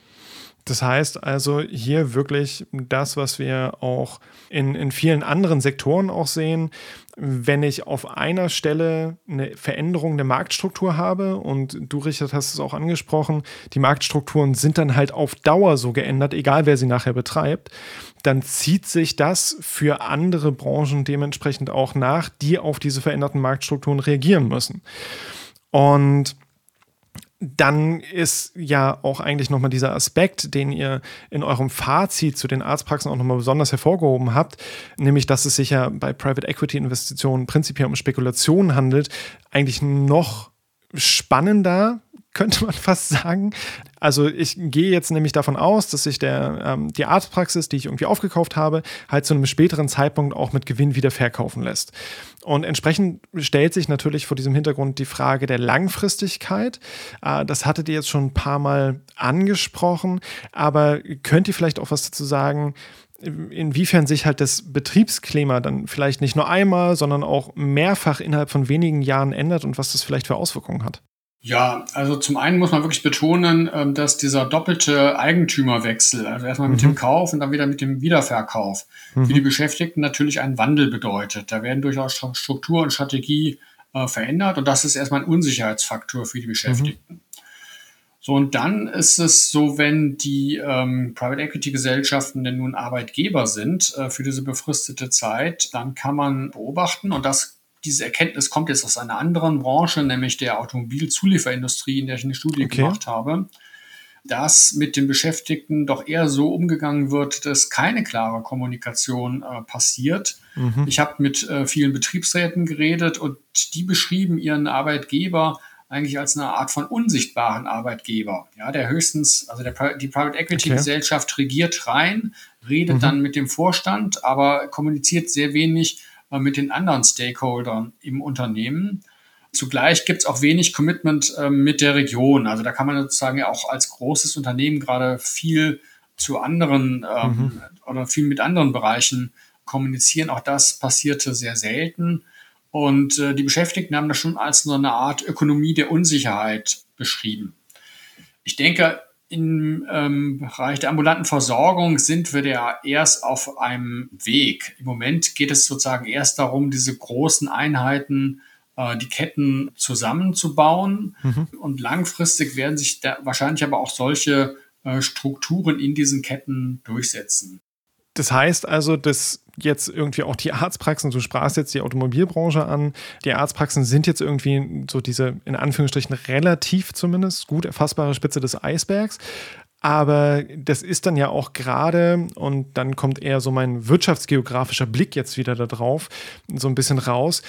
Das heißt also hier wirklich das, was wir auch in, in vielen anderen Sektoren auch sehen, wenn ich auf einer Stelle eine Veränderung der Marktstruktur habe und du, Richard, hast es auch angesprochen, die Marktstrukturen sind dann halt auf Dauer so geändert, egal wer sie nachher betreibt, dann zieht sich das für andere Branchen dementsprechend auch nach, die auf diese veränderten Marktstrukturen reagieren müssen. Und dann ist ja auch eigentlich nochmal dieser Aspekt, den ihr in eurem Fazit zu den Arztpraxen auch nochmal besonders hervorgehoben habt, nämlich dass es sich ja bei Private Equity Investitionen prinzipiell um Spekulationen handelt, eigentlich noch spannender, könnte man [laughs] fast sagen. Also ich gehe jetzt nämlich davon aus, dass sich der, ähm, die Arztpraxis, die ich irgendwie aufgekauft habe, halt zu einem späteren Zeitpunkt auch mit Gewinn wieder verkaufen lässt. Und entsprechend stellt sich natürlich vor diesem Hintergrund die Frage der Langfristigkeit. Äh, das hattet ihr jetzt schon ein paar Mal angesprochen, aber könnt ihr vielleicht auch was dazu sagen, inwiefern sich halt das Betriebsklima dann vielleicht nicht nur einmal, sondern auch mehrfach innerhalb von wenigen Jahren ändert und was das vielleicht für Auswirkungen hat? Ja, also zum einen muss man wirklich betonen, ähm, dass dieser doppelte Eigentümerwechsel, also erstmal mit mhm. dem Kauf und dann wieder mit dem Wiederverkauf, mhm. für die Beschäftigten natürlich einen Wandel bedeutet. Da werden durchaus Struktur und Strategie äh, verändert und das ist erstmal ein Unsicherheitsfaktor für die Beschäftigten. Mhm. So, und dann ist es so, wenn die ähm, Private Equity Gesellschaften denn nun Arbeitgeber sind äh, für diese befristete Zeit, dann kann man beobachten, und das diese Erkenntnis kommt jetzt aus einer anderen Branche, nämlich der Automobilzulieferindustrie, in der ich eine Studie okay. gemacht habe, dass mit den Beschäftigten doch eher so umgegangen wird, dass keine klare Kommunikation äh, passiert. Mhm. Ich habe mit äh, vielen Betriebsräten geredet und die beschrieben ihren Arbeitgeber eigentlich als eine Art von unsichtbaren Arbeitgeber. Ja, der höchstens, also der, die Private Equity okay. Gesellschaft regiert rein, redet mhm. dann mit dem Vorstand, aber kommuniziert sehr wenig mit den anderen Stakeholdern im Unternehmen. Zugleich gibt es auch wenig Commitment äh, mit der Region. Also da kann man sozusagen ja auch als großes Unternehmen gerade viel zu anderen ähm, mhm. oder viel mit anderen Bereichen kommunizieren. Auch das passierte sehr selten. Und äh, die Beschäftigten haben das schon als so eine Art Ökonomie der Unsicherheit beschrieben. Ich denke, im ähm, Bereich der ambulanten Versorgung sind wir ja erst auf einem Weg. Im Moment geht es sozusagen erst darum, diese großen Einheiten, äh, die Ketten zusammenzubauen. Mhm. Und langfristig werden sich da wahrscheinlich aber auch solche äh, Strukturen in diesen Ketten durchsetzen. Das heißt also, dass jetzt irgendwie auch die Arztpraxen, du sprachst jetzt die Automobilbranche an, die Arztpraxen sind jetzt irgendwie so diese, in Anführungsstrichen, relativ zumindest gut erfassbare Spitze des Eisbergs. Aber das ist dann ja auch gerade, und dann kommt eher so mein wirtschaftsgeografischer Blick jetzt wieder da drauf, so ein bisschen raus.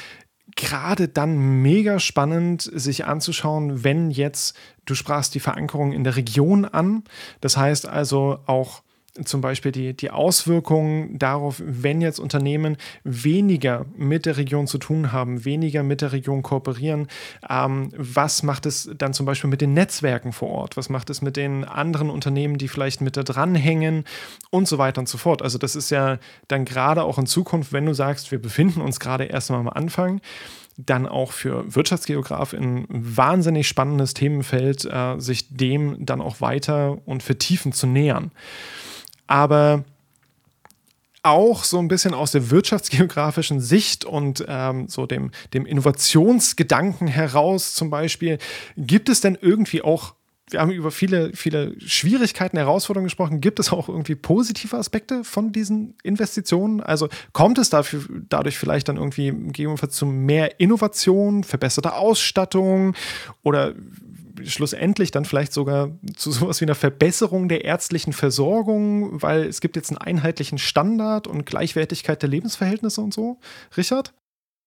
Gerade dann mega spannend, sich anzuschauen, wenn jetzt, du sprachst die Verankerung in der Region an. Das heißt also auch zum Beispiel die, die Auswirkungen darauf, wenn jetzt Unternehmen weniger mit der Region zu tun haben, weniger mit der Region kooperieren, ähm, was macht es dann zum Beispiel mit den Netzwerken vor Ort? Was macht es mit den anderen Unternehmen, die vielleicht mit da dranhängen und so weiter und so fort? Also das ist ja dann gerade auch in Zukunft, wenn du sagst, wir befinden uns gerade erstmal am Anfang, dann auch für Wirtschaftsgeograf ein wahnsinnig spannendes Themenfeld, äh, sich dem dann auch weiter und vertiefend zu nähern aber auch so ein bisschen aus der wirtschaftsgeografischen Sicht und ähm, so dem, dem Innovationsgedanken heraus zum Beispiel, gibt es denn irgendwie auch, wir haben über viele, viele Schwierigkeiten, Herausforderungen gesprochen, gibt es auch irgendwie positive Aspekte von diesen Investitionen? Also kommt es dafür, dadurch vielleicht dann irgendwie gegebenenfalls zu mehr Innovation, verbesserte Ausstattung oder schlussendlich dann vielleicht sogar zu sowas wie einer Verbesserung der ärztlichen Versorgung, weil es gibt jetzt einen einheitlichen Standard und Gleichwertigkeit der Lebensverhältnisse und so. Richard?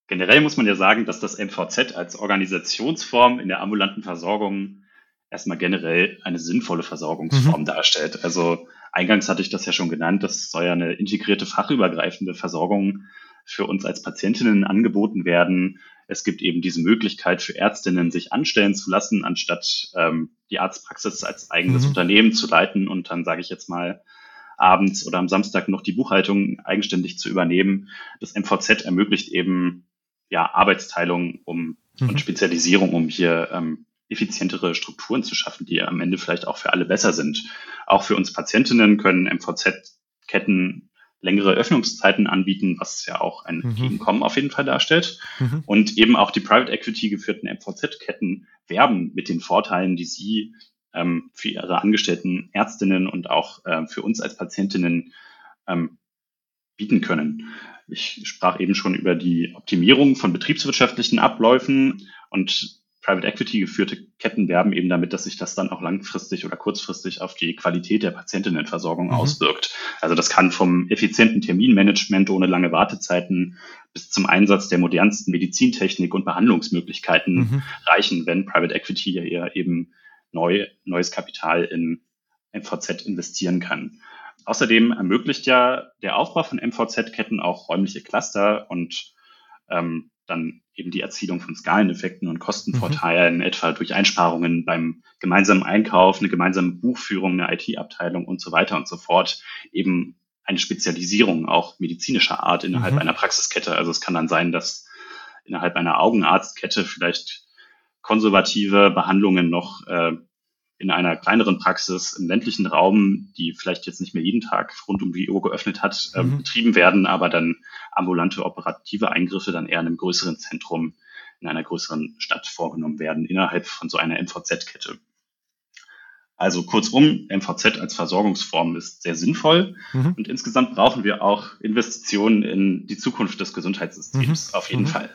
Generell muss man ja sagen, dass das MVZ als Organisationsform in der ambulanten Versorgung erstmal generell eine sinnvolle Versorgungsform mhm. darstellt. Also eingangs hatte ich das ja schon genannt, das soll ja eine integrierte fachübergreifende Versorgung für uns als Patientinnen angeboten werden, es gibt eben diese Möglichkeit für Ärztinnen, sich anstellen zu lassen, anstatt ähm, die Arztpraxis als eigenes mhm. Unternehmen zu leiten und dann, sage ich jetzt mal, abends oder am Samstag noch die Buchhaltung eigenständig zu übernehmen. Das MVZ ermöglicht eben ja Arbeitsteilung um, mhm. und Spezialisierung, um hier ähm, effizientere Strukturen zu schaffen, die am Ende vielleicht auch für alle besser sind. Auch für uns Patientinnen können MVZ-Ketten längere Öffnungszeiten anbieten, was ja auch ein mhm. Gegenkommen auf jeden Fall darstellt. Mhm. Und eben auch die Private Equity geführten MVZ-Ketten werben mit den Vorteilen, die sie ähm, für ihre angestellten Ärztinnen und auch äh, für uns als Patientinnen ähm, bieten können. Ich sprach eben schon über die Optimierung von betriebswirtschaftlichen Abläufen und Private Equity geführte Ketten werben eben damit, dass sich das dann auch langfristig oder kurzfristig auf die Qualität der Patientinnenversorgung mhm. auswirkt. Also das kann vom effizienten Terminmanagement ohne lange Wartezeiten bis zum Einsatz der modernsten Medizintechnik und Behandlungsmöglichkeiten mhm. reichen, wenn Private Equity ja eben neu, neues Kapital in MVZ investieren kann. Außerdem ermöglicht ja der Aufbau von MVZ-Ketten auch räumliche Cluster und ähm, dann eben die Erzielung von Skaleneffekten und Kostenvorteilen, mhm. etwa durch Einsparungen beim gemeinsamen Einkauf, eine gemeinsame Buchführung, eine IT-Abteilung und so weiter und so fort, eben eine Spezialisierung auch medizinischer Art innerhalb mhm. einer Praxiskette. Also es kann dann sein, dass innerhalb einer Augenarztkette vielleicht konservative Behandlungen noch äh, in einer kleineren Praxis im ländlichen Raum, die vielleicht jetzt nicht mehr jeden Tag rund um die Uhr geöffnet hat, äh, mhm. betrieben werden, aber dann ambulante operative Eingriffe dann eher in einem größeren Zentrum, in einer größeren Stadt vorgenommen werden, innerhalb von so einer MVZ-Kette. Also kurzum, MVZ als Versorgungsform ist sehr sinnvoll mhm. und insgesamt brauchen wir auch Investitionen in die Zukunft des Gesundheitssystems, mhm. auf jeden mhm. Fall.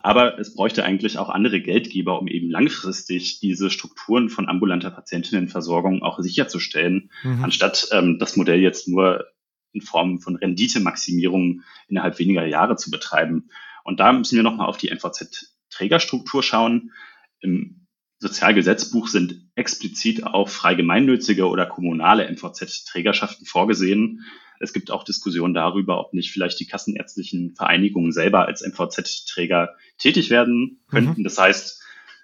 Aber es bräuchte eigentlich auch andere Geldgeber, um eben langfristig diese Strukturen von ambulanter Patientinnenversorgung auch sicherzustellen, mhm. anstatt ähm, das Modell jetzt nur in Form von Renditemaximierung innerhalb weniger Jahre zu betreiben. Und da müssen wir nochmal auf die MVZ-Trägerstruktur schauen. Im Sozialgesetzbuch sind explizit auch frei gemeinnützige oder kommunale MVZ-Trägerschaften vorgesehen. Es gibt auch Diskussionen darüber, ob nicht vielleicht die kassenärztlichen Vereinigungen selber als MVZ-Träger tätig werden könnten. Mhm. Das heißt,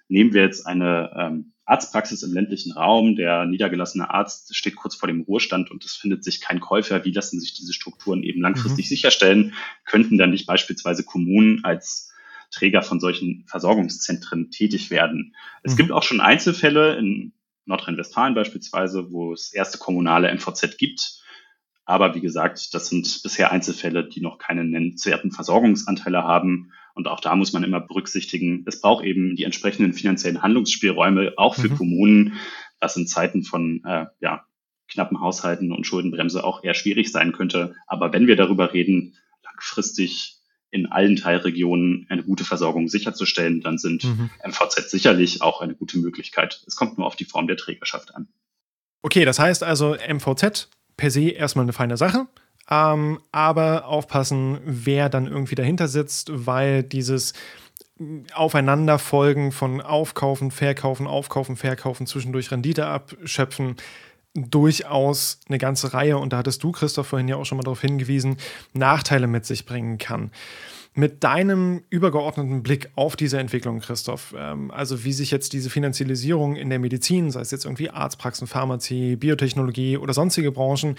nehmen wir jetzt eine ähm, Arztpraxis im ländlichen Raum, der niedergelassene Arzt steht kurz vor dem Ruhestand und es findet sich kein Käufer. Wie lassen sich diese Strukturen eben langfristig mhm. sicherstellen? Könnten dann nicht beispielsweise Kommunen als Träger von solchen Versorgungszentren tätig werden. Es mhm. gibt auch schon Einzelfälle in Nordrhein-Westfalen beispielsweise, wo es erste kommunale MVZ gibt. Aber wie gesagt, das sind bisher Einzelfälle, die noch keine nennenswerten Versorgungsanteile haben. Und auch da muss man immer berücksichtigen, es braucht eben die entsprechenden finanziellen Handlungsspielräume, auch für mhm. Kommunen, was in Zeiten von äh, ja, knappen Haushalten und Schuldenbremse auch eher schwierig sein könnte. Aber wenn wir darüber reden, langfristig in allen Teilregionen eine gute Versorgung sicherzustellen, dann sind mhm. MVZ sicherlich auch eine gute Möglichkeit. Es kommt nur auf die Form der Trägerschaft an. Okay, das heißt also MVZ per se erstmal eine feine Sache. Ähm, aber aufpassen, wer dann irgendwie dahinter sitzt, weil dieses Aufeinanderfolgen von Aufkaufen, Verkaufen, Aufkaufen, Verkaufen, zwischendurch Rendite abschöpfen, durchaus eine ganze Reihe, und da hattest du, Christoph, vorhin ja auch schon mal darauf hingewiesen, Nachteile mit sich bringen kann. Mit deinem übergeordneten Blick auf diese Entwicklung, Christoph, ähm, also wie sich jetzt diese Finanzialisierung in der Medizin, sei es jetzt irgendwie Arztpraxen, Pharmazie, Biotechnologie oder sonstige Branchen,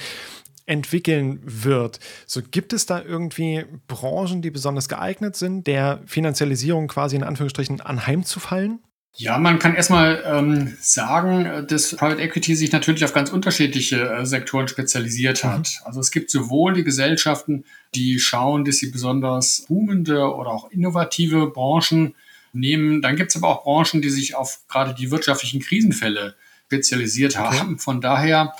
entwickeln wird. So gibt es da irgendwie Branchen, die besonders geeignet sind, der Finanzialisierung quasi in Anführungsstrichen anheimzufallen? Ja, man kann erstmal ähm, sagen, dass Private Equity sich natürlich auf ganz unterschiedliche äh, Sektoren spezialisiert hat. Mhm. Also es gibt sowohl die Gesellschaften, die schauen, dass sie besonders boomende oder auch innovative Branchen nehmen. Dann gibt es aber auch Branchen, die sich auf gerade die wirtschaftlichen Krisenfälle spezialisiert okay. haben. Von daher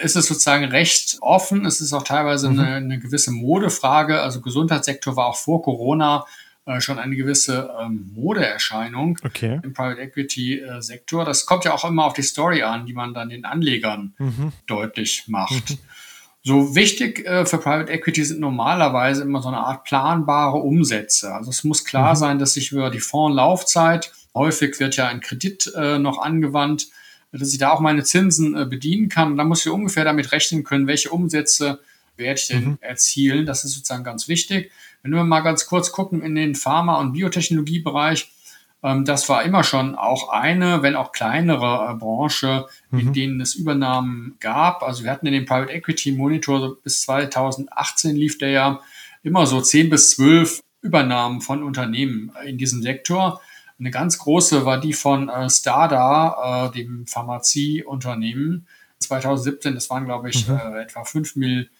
ist es sozusagen recht offen. Es ist auch teilweise mhm. eine, eine gewisse Modefrage. Also Gesundheitssektor war auch vor Corona äh, schon eine gewisse ähm, Modeerscheinung okay. im Private Equity äh, Sektor. Das kommt ja auch immer auf die Story an, die man dann den Anlegern mhm. deutlich macht. Mhm. So wichtig äh, für Private Equity sind normalerweise immer so eine Art planbare Umsätze. Also es muss klar mhm. sein, dass sich über die Fondslaufzeit, häufig wird ja ein Kredit äh, noch angewandt, dass ich da auch meine Zinsen äh, bedienen kann. Da muss ich ungefähr damit rechnen können, welche Umsätze werde ich denn mhm. erzielen. Das ist sozusagen ganz wichtig. Wenn wir mal ganz kurz gucken in den Pharma- und Biotechnologiebereich, ähm, das war immer schon auch eine, wenn auch kleinere äh, Branche, mhm. in denen es Übernahmen gab. Also wir hatten in dem Private Equity Monitor bis 2018 lief der ja immer so 10 bis 12 Übernahmen von Unternehmen in diesem Sektor. Eine ganz große war die von äh, Stada, äh, dem Pharmazieunternehmen. 2017, das waren, glaube ich, mhm. äh, etwa 5 Milliarden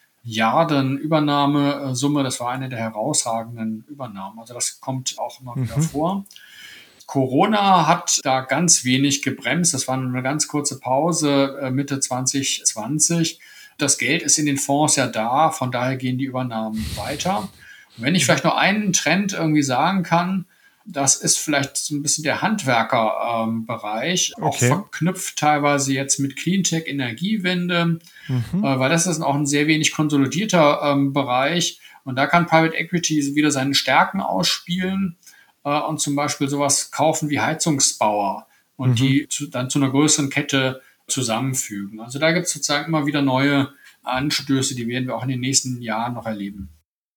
Übernahmesumme. Das war eine der herausragenden Übernahmen. Also das kommt auch immer mhm. wieder vor. Corona hat da ganz wenig gebremst. Das war eine ganz kurze Pause äh, Mitte 2020. Das Geld ist in den Fonds ja da, von daher gehen die Übernahmen weiter. Und wenn ich vielleicht noch einen Trend irgendwie sagen kann, das ist vielleicht so ein bisschen der Handwerkerbereich, ähm, okay. auch verknüpft teilweise jetzt mit Cleantech, Energiewende, mhm. äh, weil das ist auch ein sehr wenig konsolidierter ähm, Bereich. Und da kann Private Equity wieder seine Stärken ausspielen äh, und zum Beispiel sowas kaufen wie Heizungsbauer und mhm. die zu, dann zu einer größeren Kette zusammenfügen. Also da gibt es sozusagen immer wieder neue Anstöße, die werden wir auch in den nächsten Jahren noch erleben.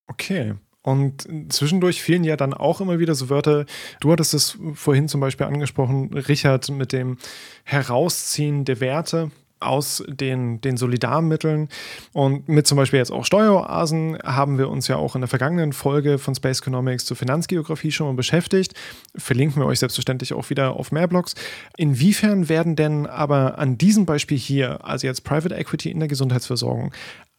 Okay. Und zwischendurch fehlen ja dann auch immer wieder so Wörter. Du hattest es vorhin zum Beispiel angesprochen, Richard, mit dem Herausziehen der Werte aus den, den Solidarmitteln. Und mit zum Beispiel jetzt auch Steueroasen haben wir uns ja auch in der vergangenen Folge von Space Economics zur Finanzgeografie schon mal beschäftigt. Verlinken wir euch selbstverständlich auch wieder auf mehr Blogs. Inwiefern werden denn aber an diesem Beispiel hier, also jetzt Private Equity in der Gesundheitsversorgung,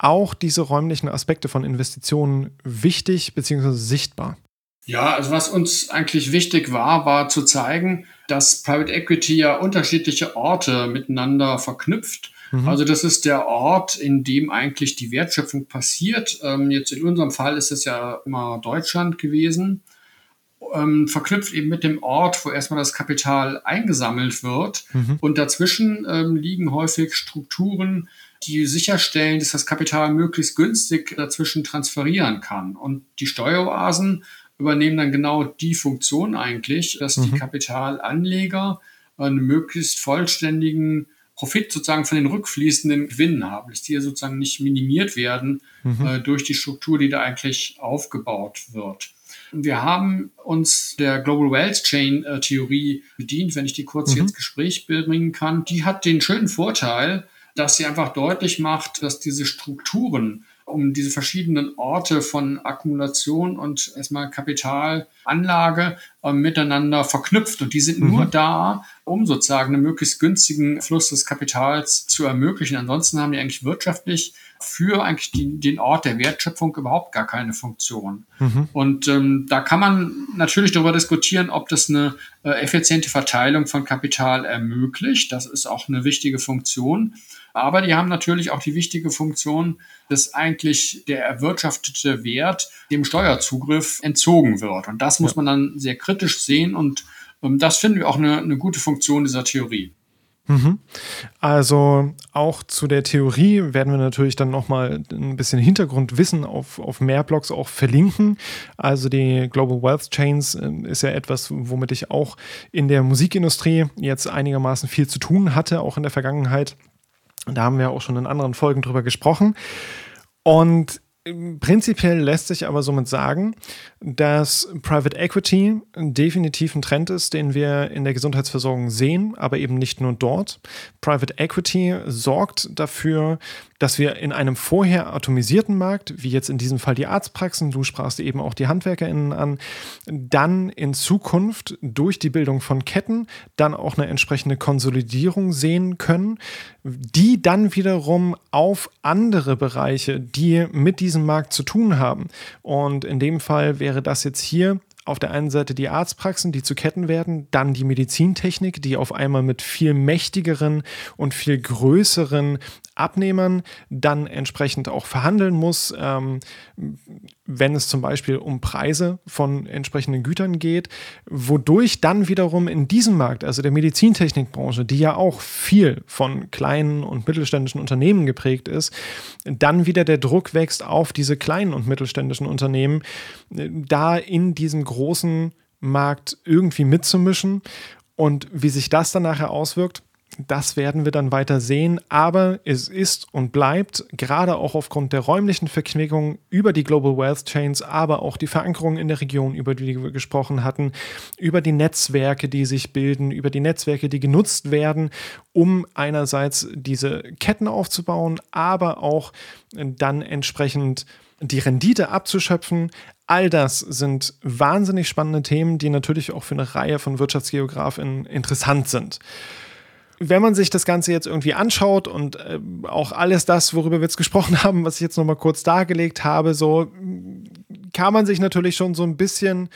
auch diese räumlichen Aspekte von Investitionen wichtig bzw. sichtbar? Ja, also was uns eigentlich wichtig war, war zu zeigen, dass Private Equity ja unterschiedliche Orte miteinander verknüpft. Mhm. Also das ist der Ort, in dem eigentlich die Wertschöpfung passiert. Ähm, jetzt in unserem Fall ist es ja immer Deutschland gewesen. Ähm, verknüpft eben mit dem Ort, wo erstmal das Kapital eingesammelt wird. Mhm. Und dazwischen ähm, liegen häufig Strukturen, die sicherstellen, dass das Kapital möglichst günstig dazwischen transferieren kann. Und die Steueroasen übernehmen dann genau die Funktion eigentlich, dass mhm. die Kapitalanleger einen möglichst vollständigen Profit sozusagen von den rückfließenden Gewinnen haben, dass die sozusagen nicht minimiert werden mhm. äh, durch die Struktur, die da eigentlich aufgebaut wird. Und wir haben uns der Global Wealth Chain äh, Theorie bedient, wenn ich die kurz mhm. ins Gespräch bringen kann. Die hat den schönen Vorteil, dass sie einfach deutlich macht, dass diese Strukturen um diese verschiedenen Orte von Akkumulation und erstmal Kapitalanlage äh, miteinander verknüpft. Und die sind mhm. nur da, um sozusagen einen möglichst günstigen Fluss des Kapitals zu ermöglichen. Ansonsten haben die eigentlich wirtschaftlich für eigentlich die, den Ort der Wertschöpfung überhaupt gar keine Funktion. Mhm. Und ähm, da kann man natürlich darüber diskutieren, ob das eine äh, effiziente Verteilung von Kapital ermöglicht. Das ist auch eine wichtige Funktion. Aber die haben natürlich auch die wichtige Funktion, dass eigentlich der erwirtschaftete Wert dem Steuerzugriff entzogen wird. Und das muss man dann sehr kritisch sehen und ähm, das finden wir auch eine, eine gute Funktion dieser Theorie. Mhm. Also auch zu der Theorie werden wir natürlich dann nochmal ein bisschen Hintergrundwissen auf, auf mehr Blogs auch verlinken. Also die Global Wealth Chains äh, ist ja etwas, womit ich auch in der Musikindustrie jetzt einigermaßen viel zu tun hatte, auch in der Vergangenheit. Da haben wir auch schon in anderen Folgen drüber gesprochen. Und Prinzipiell lässt sich aber somit sagen, dass Private Equity definitiv ein Trend ist, den wir in der Gesundheitsversorgung sehen, aber eben nicht nur dort. Private Equity sorgt dafür, dass wir in einem vorher atomisierten Markt, wie jetzt in diesem Fall die Arztpraxen, du sprachst eben auch die HandwerkerInnen an, dann in Zukunft durch die Bildung von Ketten dann auch eine entsprechende Konsolidierung sehen können, die dann wiederum auf andere Bereiche, die mit diesem Markt zu tun haben. Und in dem Fall wäre das jetzt hier auf der einen Seite die Arztpraxen, die zu Ketten werden, dann die Medizintechnik, die auf einmal mit viel mächtigeren und viel größeren Abnehmern dann entsprechend auch verhandeln muss, ähm, wenn es zum Beispiel um Preise von entsprechenden Gütern geht, wodurch dann wiederum in diesem Markt, also der Medizintechnikbranche, die ja auch viel von kleinen und mittelständischen Unternehmen geprägt ist, dann wieder der Druck wächst auf diese kleinen und mittelständischen Unternehmen, äh, da in diesem großen Markt irgendwie mitzumischen. Und wie sich das dann nachher auswirkt, das werden wir dann weiter sehen, aber es ist und bleibt gerade auch aufgrund der räumlichen Verquickung über die Global Wealth Chains, aber auch die Verankerung in der Region, über die wir gesprochen hatten, über die Netzwerke, die sich bilden, über die Netzwerke, die genutzt werden, um einerseits diese Ketten aufzubauen, aber auch dann entsprechend die Rendite abzuschöpfen. All das sind wahnsinnig spannende Themen, die natürlich auch für eine Reihe von Wirtschaftsgeografen interessant sind wenn man sich das Ganze jetzt irgendwie anschaut und äh, auch alles das, worüber wir jetzt gesprochen [laughs] haben, was ich jetzt nochmal kurz dargelegt habe, so kann man sich natürlich schon so ein bisschen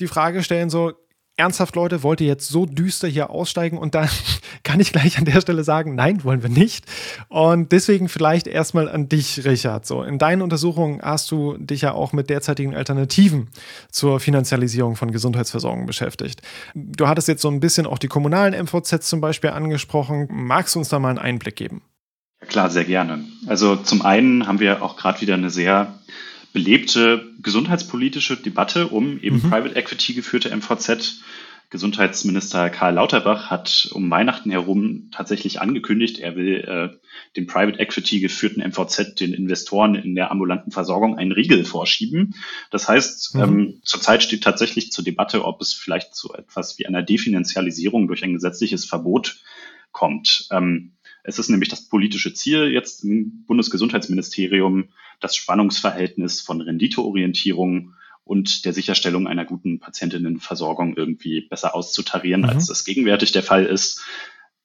die Frage stellen, so ernsthaft, Leute, wollt ihr jetzt so düster hier aussteigen? Und dann [laughs] kann ich gleich an der Stelle sagen, nein, wollen wir nicht. Und deswegen vielleicht erstmal an dich, Richard. So, in deinen Untersuchungen hast du dich ja auch mit derzeitigen Alternativen zur Finanzialisierung von Gesundheitsversorgung beschäftigt. Du hattest jetzt so ein bisschen auch die kommunalen MVZs zum Beispiel angesprochen. Magst du uns da mal einen Einblick geben? Klar, sehr gerne. Also zum einen haben wir auch gerade wieder eine sehr belebte gesundheitspolitische Debatte um eben mhm. Private Equity geführte MVZ. Gesundheitsminister Karl Lauterbach hat um Weihnachten herum tatsächlich angekündigt, er will äh, den Private Equity geführten MVZ den Investoren in der ambulanten Versorgung einen Riegel vorschieben. Das heißt, mhm. ähm, zurzeit steht tatsächlich zur Debatte, ob es vielleicht zu etwas wie einer Definanzialisierung durch ein gesetzliches Verbot kommt. Ähm, es ist nämlich das politische Ziel jetzt im Bundesgesundheitsministerium, das Spannungsverhältnis von Renditeorientierung und der Sicherstellung einer guten Patientinnenversorgung irgendwie besser auszutarieren, mhm. als das gegenwärtig der Fall ist.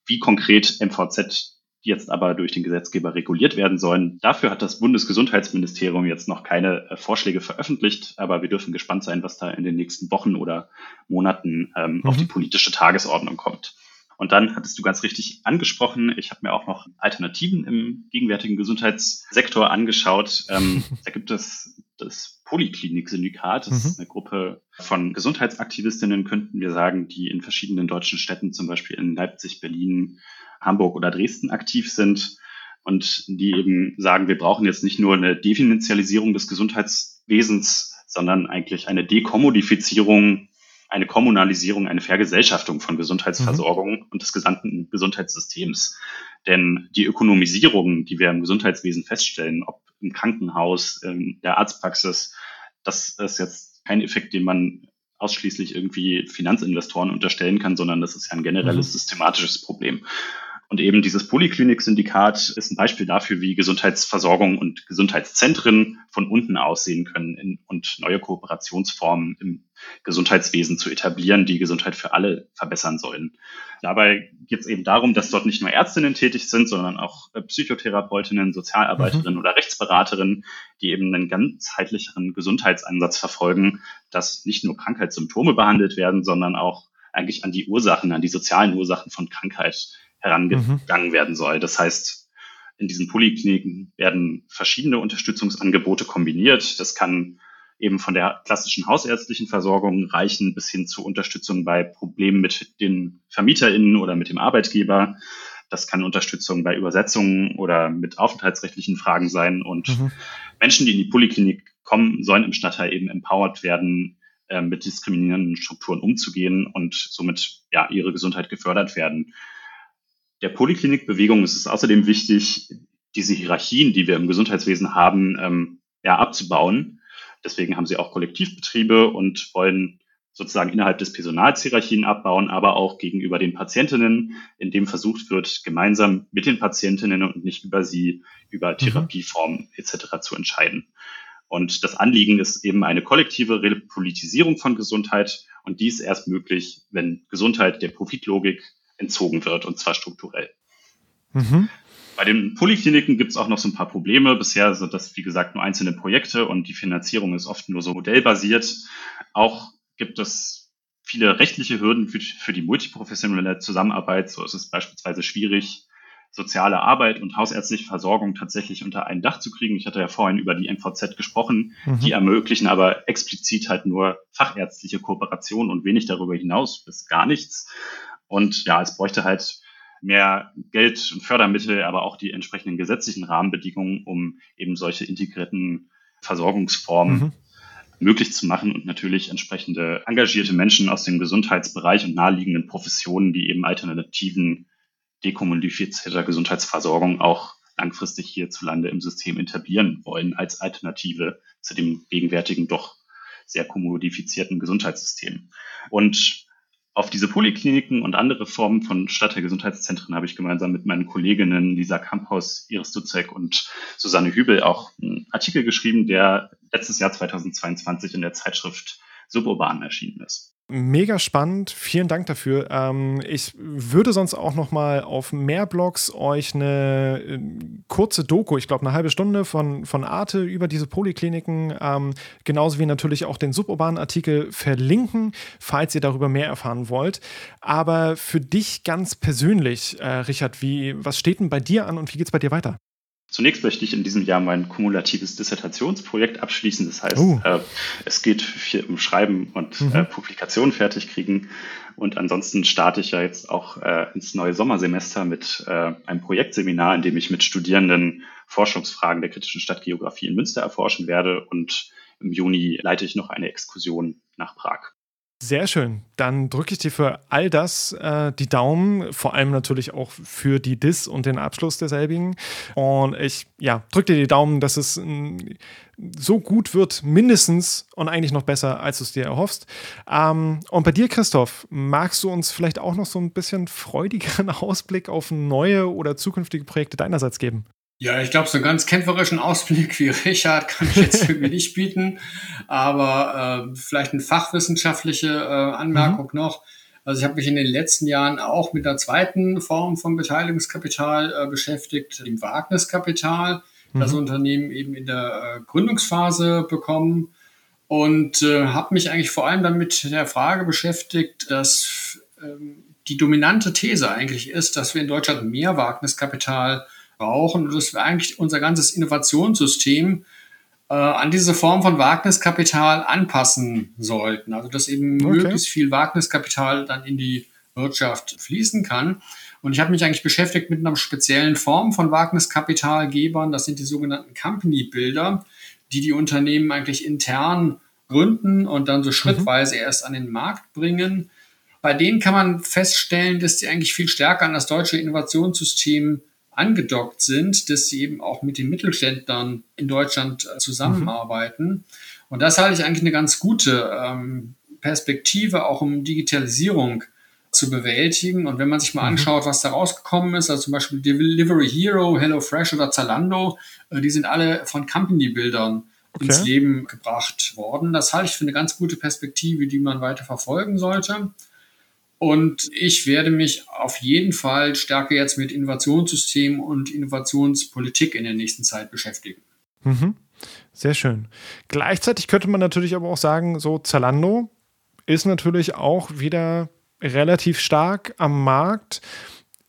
Wie konkret MVZ jetzt aber durch den Gesetzgeber reguliert werden sollen. Dafür hat das Bundesgesundheitsministerium jetzt noch keine äh, Vorschläge veröffentlicht, aber wir dürfen gespannt sein, was da in den nächsten Wochen oder Monaten ähm, mhm. auf die politische Tagesordnung kommt. Und dann hattest du ganz richtig angesprochen, ich habe mir auch noch Alternativen im gegenwärtigen Gesundheitssektor angeschaut. Ähm, [laughs] da gibt es das Poliklinik-Syndikat. Das mhm. ist eine Gruppe von Gesundheitsaktivistinnen, könnten wir sagen, die in verschiedenen deutschen Städten, zum Beispiel in Leipzig, Berlin, Hamburg oder Dresden aktiv sind und die eben sagen, wir brauchen jetzt nicht nur eine Definanzialisierung des Gesundheitswesens, sondern eigentlich eine Dekommodifizierung eine Kommunalisierung, eine Vergesellschaftung von Gesundheitsversorgung mhm. und des gesamten Gesundheitssystems. Denn die Ökonomisierung, die wir im Gesundheitswesen feststellen, ob im Krankenhaus, in der Arztpraxis, das ist jetzt kein Effekt, den man ausschließlich irgendwie Finanzinvestoren unterstellen kann, sondern das ist ja ein generelles mhm. systematisches Problem. Und eben dieses Poliklinik-Syndikat ist ein Beispiel dafür, wie Gesundheitsversorgung und Gesundheitszentren von unten aussehen können in, und neue Kooperationsformen im Gesundheitswesen zu etablieren, die Gesundheit für alle verbessern sollen. Dabei geht es eben darum, dass dort nicht nur Ärztinnen tätig sind, sondern auch äh, Psychotherapeutinnen, Sozialarbeiterinnen mhm. oder Rechtsberaterinnen, die eben einen ganzheitlicheren Gesundheitsansatz verfolgen, dass nicht nur Krankheitssymptome behandelt werden, sondern auch eigentlich an die Ursachen, an die sozialen Ursachen von Krankheit herangegangen mhm. werden soll. Das heißt, in diesen Polikliniken werden verschiedene Unterstützungsangebote kombiniert. Das kann eben von der klassischen hausärztlichen Versorgung reichen bis hin zu Unterstützung bei Problemen mit den VermieterInnen oder mit dem Arbeitgeber. Das kann Unterstützung bei Übersetzungen oder mit aufenthaltsrechtlichen Fragen sein. Und mhm. Menschen, die in die Poliklinik kommen, sollen im Stadtteil eben empowered werden, äh, mit diskriminierenden Strukturen umzugehen und somit ja ihre Gesundheit gefördert werden der Poliklinikbewegung ist es außerdem wichtig, diese Hierarchien, die wir im Gesundheitswesen haben, ähm, ja, abzubauen. Deswegen haben sie auch Kollektivbetriebe und wollen sozusagen innerhalb des Personals Hierarchien abbauen, aber auch gegenüber den Patientinnen, in dem versucht wird, gemeinsam mit den Patientinnen und nicht über sie, über mhm. Therapieformen etc. zu entscheiden. Und das Anliegen ist eben eine kollektive Repolitisierung von Gesundheit. Und dies erst möglich, wenn Gesundheit der Profitlogik entzogen wird, und zwar strukturell. Mhm. Bei den Polikliniken gibt es auch noch so ein paar Probleme. Bisher sind das, wie gesagt, nur einzelne Projekte und die Finanzierung ist oft nur so modellbasiert. Auch gibt es viele rechtliche Hürden für, für die multiprofessionelle Zusammenarbeit. So ist es beispielsweise schwierig, soziale Arbeit und hausärztliche Versorgung tatsächlich unter ein Dach zu kriegen. Ich hatte ja vorhin über die MVZ gesprochen. Mhm. Die ermöglichen aber explizit halt nur fachärztliche Kooperation und wenig darüber hinaus bis gar nichts. Und ja, es bräuchte halt mehr Geld und Fördermittel, aber auch die entsprechenden gesetzlichen Rahmenbedingungen, um eben solche integrierten Versorgungsformen mhm. möglich zu machen und natürlich entsprechende engagierte Menschen aus dem Gesundheitsbereich und naheliegenden Professionen, die eben Alternativen dekommodifizierter Gesundheitsversorgung auch langfristig hierzulande im System etablieren wollen als Alternative zu dem gegenwärtigen doch sehr kommodifizierten Gesundheitssystem. Und auf diese Polikliniken und andere Formen von Stadtteilgesundheitszentren habe ich gemeinsam mit meinen Kolleginnen Lisa Kamphaus, Iris Duzek und Susanne Hübel auch einen Artikel geschrieben, der letztes Jahr 2022 in der Zeitschrift Suburban erschienen ist. Mega spannend, vielen Dank dafür. Ähm, ich würde sonst auch noch mal auf mehr Blogs euch eine äh, kurze Doku, ich glaube eine halbe Stunde von, von Arte über diese Polikliniken, ähm, genauso wie natürlich auch den suburbanen Artikel verlinken, falls ihr darüber mehr erfahren wollt. Aber für dich ganz persönlich, äh, Richard, wie, was steht denn bei dir an und wie geht es bei dir weiter? Zunächst möchte ich in diesem Jahr mein kumulatives Dissertationsprojekt abschließen. Das heißt, uh. äh, es geht viel um Schreiben und mhm. äh, Publikation fertig kriegen. Und ansonsten starte ich ja jetzt auch äh, ins neue Sommersemester mit äh, einem Projektseminar, in dem ich mit Studierenden Forschungsfragen der kritischen Stadtgeografie in Münster erforschen werde. Und im Juni leite ich noch eine Exkursion nach Prag. Sehr schön. Dann drücke ich dir für all das äh, die Daumen, vor allem natürlich auch für die Dis und den Abschluss derselbigen. Und ich ja, drücke dir die Daumen, dass es äh, so gut wird, mindestens und eigentlich noch besser, als du es dir erhoffst. Ähm, und bei dir, Christoph, magst du uns vielleicht auch noch so ein bisschen freudigeren [laughs] Ausblick auf neue oder zukünftige Projekte deinerseits geben? Ja, ich glaube, so einen ganz kämpferischen Ausblick wie [laughs] Richard kann ich jetzt irgendwie nicht bieten, aber äh, vielleicht eine fachwissenschaftliche äh, Anmerkung mhm. noch. Also ich habe mich in den letzten Jahren auch mit der zweiten Form von Beteiligungskapital äh, beschäftigt, dem Wagniskapital, mhm. das Unternehmen eben in der äh, Gründungsphase bekommen und äh, habe mich eigentlich vor allem damit der Frage beschäftigt, dass ähm, die dominante These eigentlich ist, dass wir in Deutschland mehr Wagniskapital brauchen und dass wir eigentlich unser ganzes Innovationssystem äh, an diese Form von Wagniskapital anpassen sollten. Also dass eben okay. möglichst viel Wagniskapital dann in die Wirtschaft fließen kann. Und ich habe mich eigentlich beschäftigt mit einer speziellen Form von Wagniskapitalgebern. Das sind die sogenannten Company Builder, die die Unternehmen eigentlich intern gründen und dann so mhm. schrittweise mhm. erst an den Markt bringen. Bei denen kann man feststellen, dass die eigentlich viel stärker an das deutsche Innovationssystem angedockt sind, dass sie eben auch mit den Mittelständlern in Deutschland äh, zusammenarbeiten. Mhm. Und das halte ich eigentlich eine ganz gute ähm, Perspektive, auch um Digitalisierung zu bewältigen. Und wenn man sich mal mhm. anschaut, was da rausgekommen ist, also zum Beispiel Delivery Hero, HelloFresh oder Zalando, äh, die sind alle von Company-Bildern okay. ins Leben gebracht worden. Das halte ich für eine ganz gute Perspektive, die man weiter verfolgen sollte. Und ich werde mich auf jeden Fall stärker jetzt mit Innovationssystemen und Innovationspolitik in der nächsten Zeit beschäftigen. Mhm. Sehr schön. Gleichzeitig könnte man natürlich aber auch sagen, so Zalando ist natürlich auch wieder relativ stark am Markt.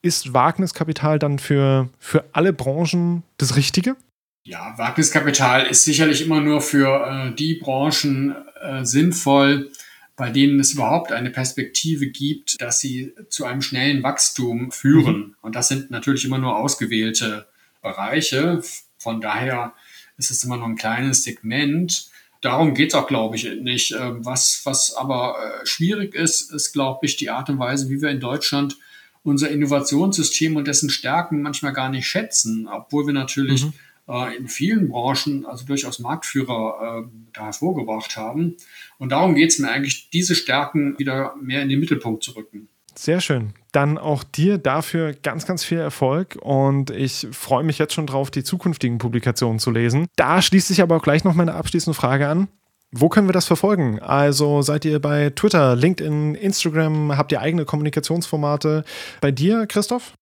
Ist Wagniskapital dann für, für alle Branchen das Richtige? Ja, Wagniskapital ist sicherlich immer nur für äh, die Branchen äh, sinnvoll, bei denen es überhaupt eine Perspektive gibt, dass sie zu einem schnellen Wachstum führen. Mhm. Und das sind natürlich immer nur ausgewählte Bereiche. Von daher ist es immer nur ein kleines Segment. Darum geht es auch, glaube ich, nicht. Ähm, was, was aber äh, schwierig ist, ist, glaube ich, die Art und Weise, wie wir in Deutschland unser Innovationssystem und dessen Stärken manchmal gar nicht schätzen, obwohl wir natürlich mhm äh, in vielen Branchen also durchaus Marktführer äh, da hervorgebracht haben. Und darum geht es mir eigentlich, diese Stärken wieder mehr in den Mittelpunkt zu rücken. Sehr schön. Dann auch dir dafür ganz, ganz viel Erfolg und ich freue mich jetzt schon drauf, die zukünftigen Publikationen zu lesen. Da schließt sich aber auch gleich noch meine abschließende Frage an. Wo können wir das verfolgen? Also seid ihr bei Twitter, LinkedIn, Instagram? Habt ihr eigene Kommunikationsformate? Bei dir, Christoph?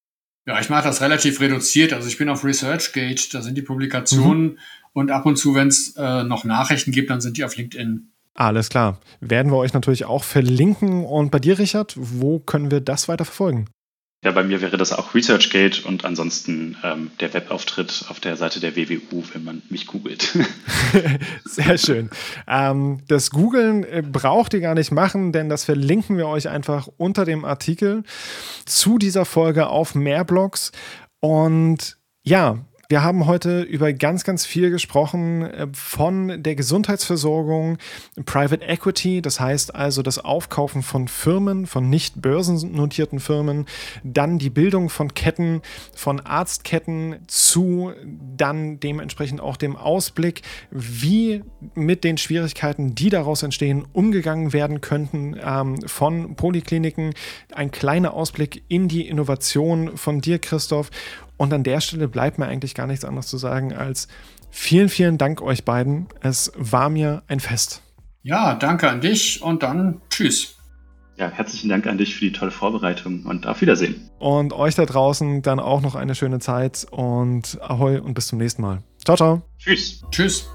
Ja, ich mache das relativ reduziert. Also ich bin auf ResearchGate, da sind die Publikationen mhm. und ab und zu, wenn es äh, noch Nachrichten gibt, dann sind die auf LinkedIn. Alles klar. Werden wir euch natürlich auch verlinken. Und bei dir, Richard, wo können wir das weiter verfolgen? Ja, bei mir wäre das auch ResearchGate und ansonsten ähm, der Webauftritt auf der Seite der WWU, wenn man mich googelt. [laughs] Sehr schön. Ähm, das Googlen äh, braucht ihr gar nicht machen, denn das verlinken wir euch einfach unter dem Artikel zu dieser Folge auf Mehrblogs. Und ja, Wir haben heute über ganz, ganz viel gesprochen äh, von der Gesundheitsversorgung, Private Equity, das heißt also das Aufkaufen von Firmen, von nicht börsennotierten Firmen, dann die Bildung von Ketten, von Arztketten zu dann dementsprechend auch dem Ausblick, wie mit den Schwierigkeiten, die daraus entstehen, umgegangen werden könnten ähm, von Polikliniken. Ein kleiner Ausblick in die Innovation von dir, Christoph. Und an der Stelle bleibt mir eigentlich gar nichts anderes zu sagen als vielen, vielen Dank euch beiden. Es war mir ein Fest. Ja, danke an dich und dann tschüss. Ja, herzlichen Dank an dich für die tolle Vorbereitung und auf Wiedersehen. Und euch da draußen dann auch noch eine schöne Zeit und ahoi und bis zum nächsten Mal. Ciao, ciao. Tschüss. Tschüss.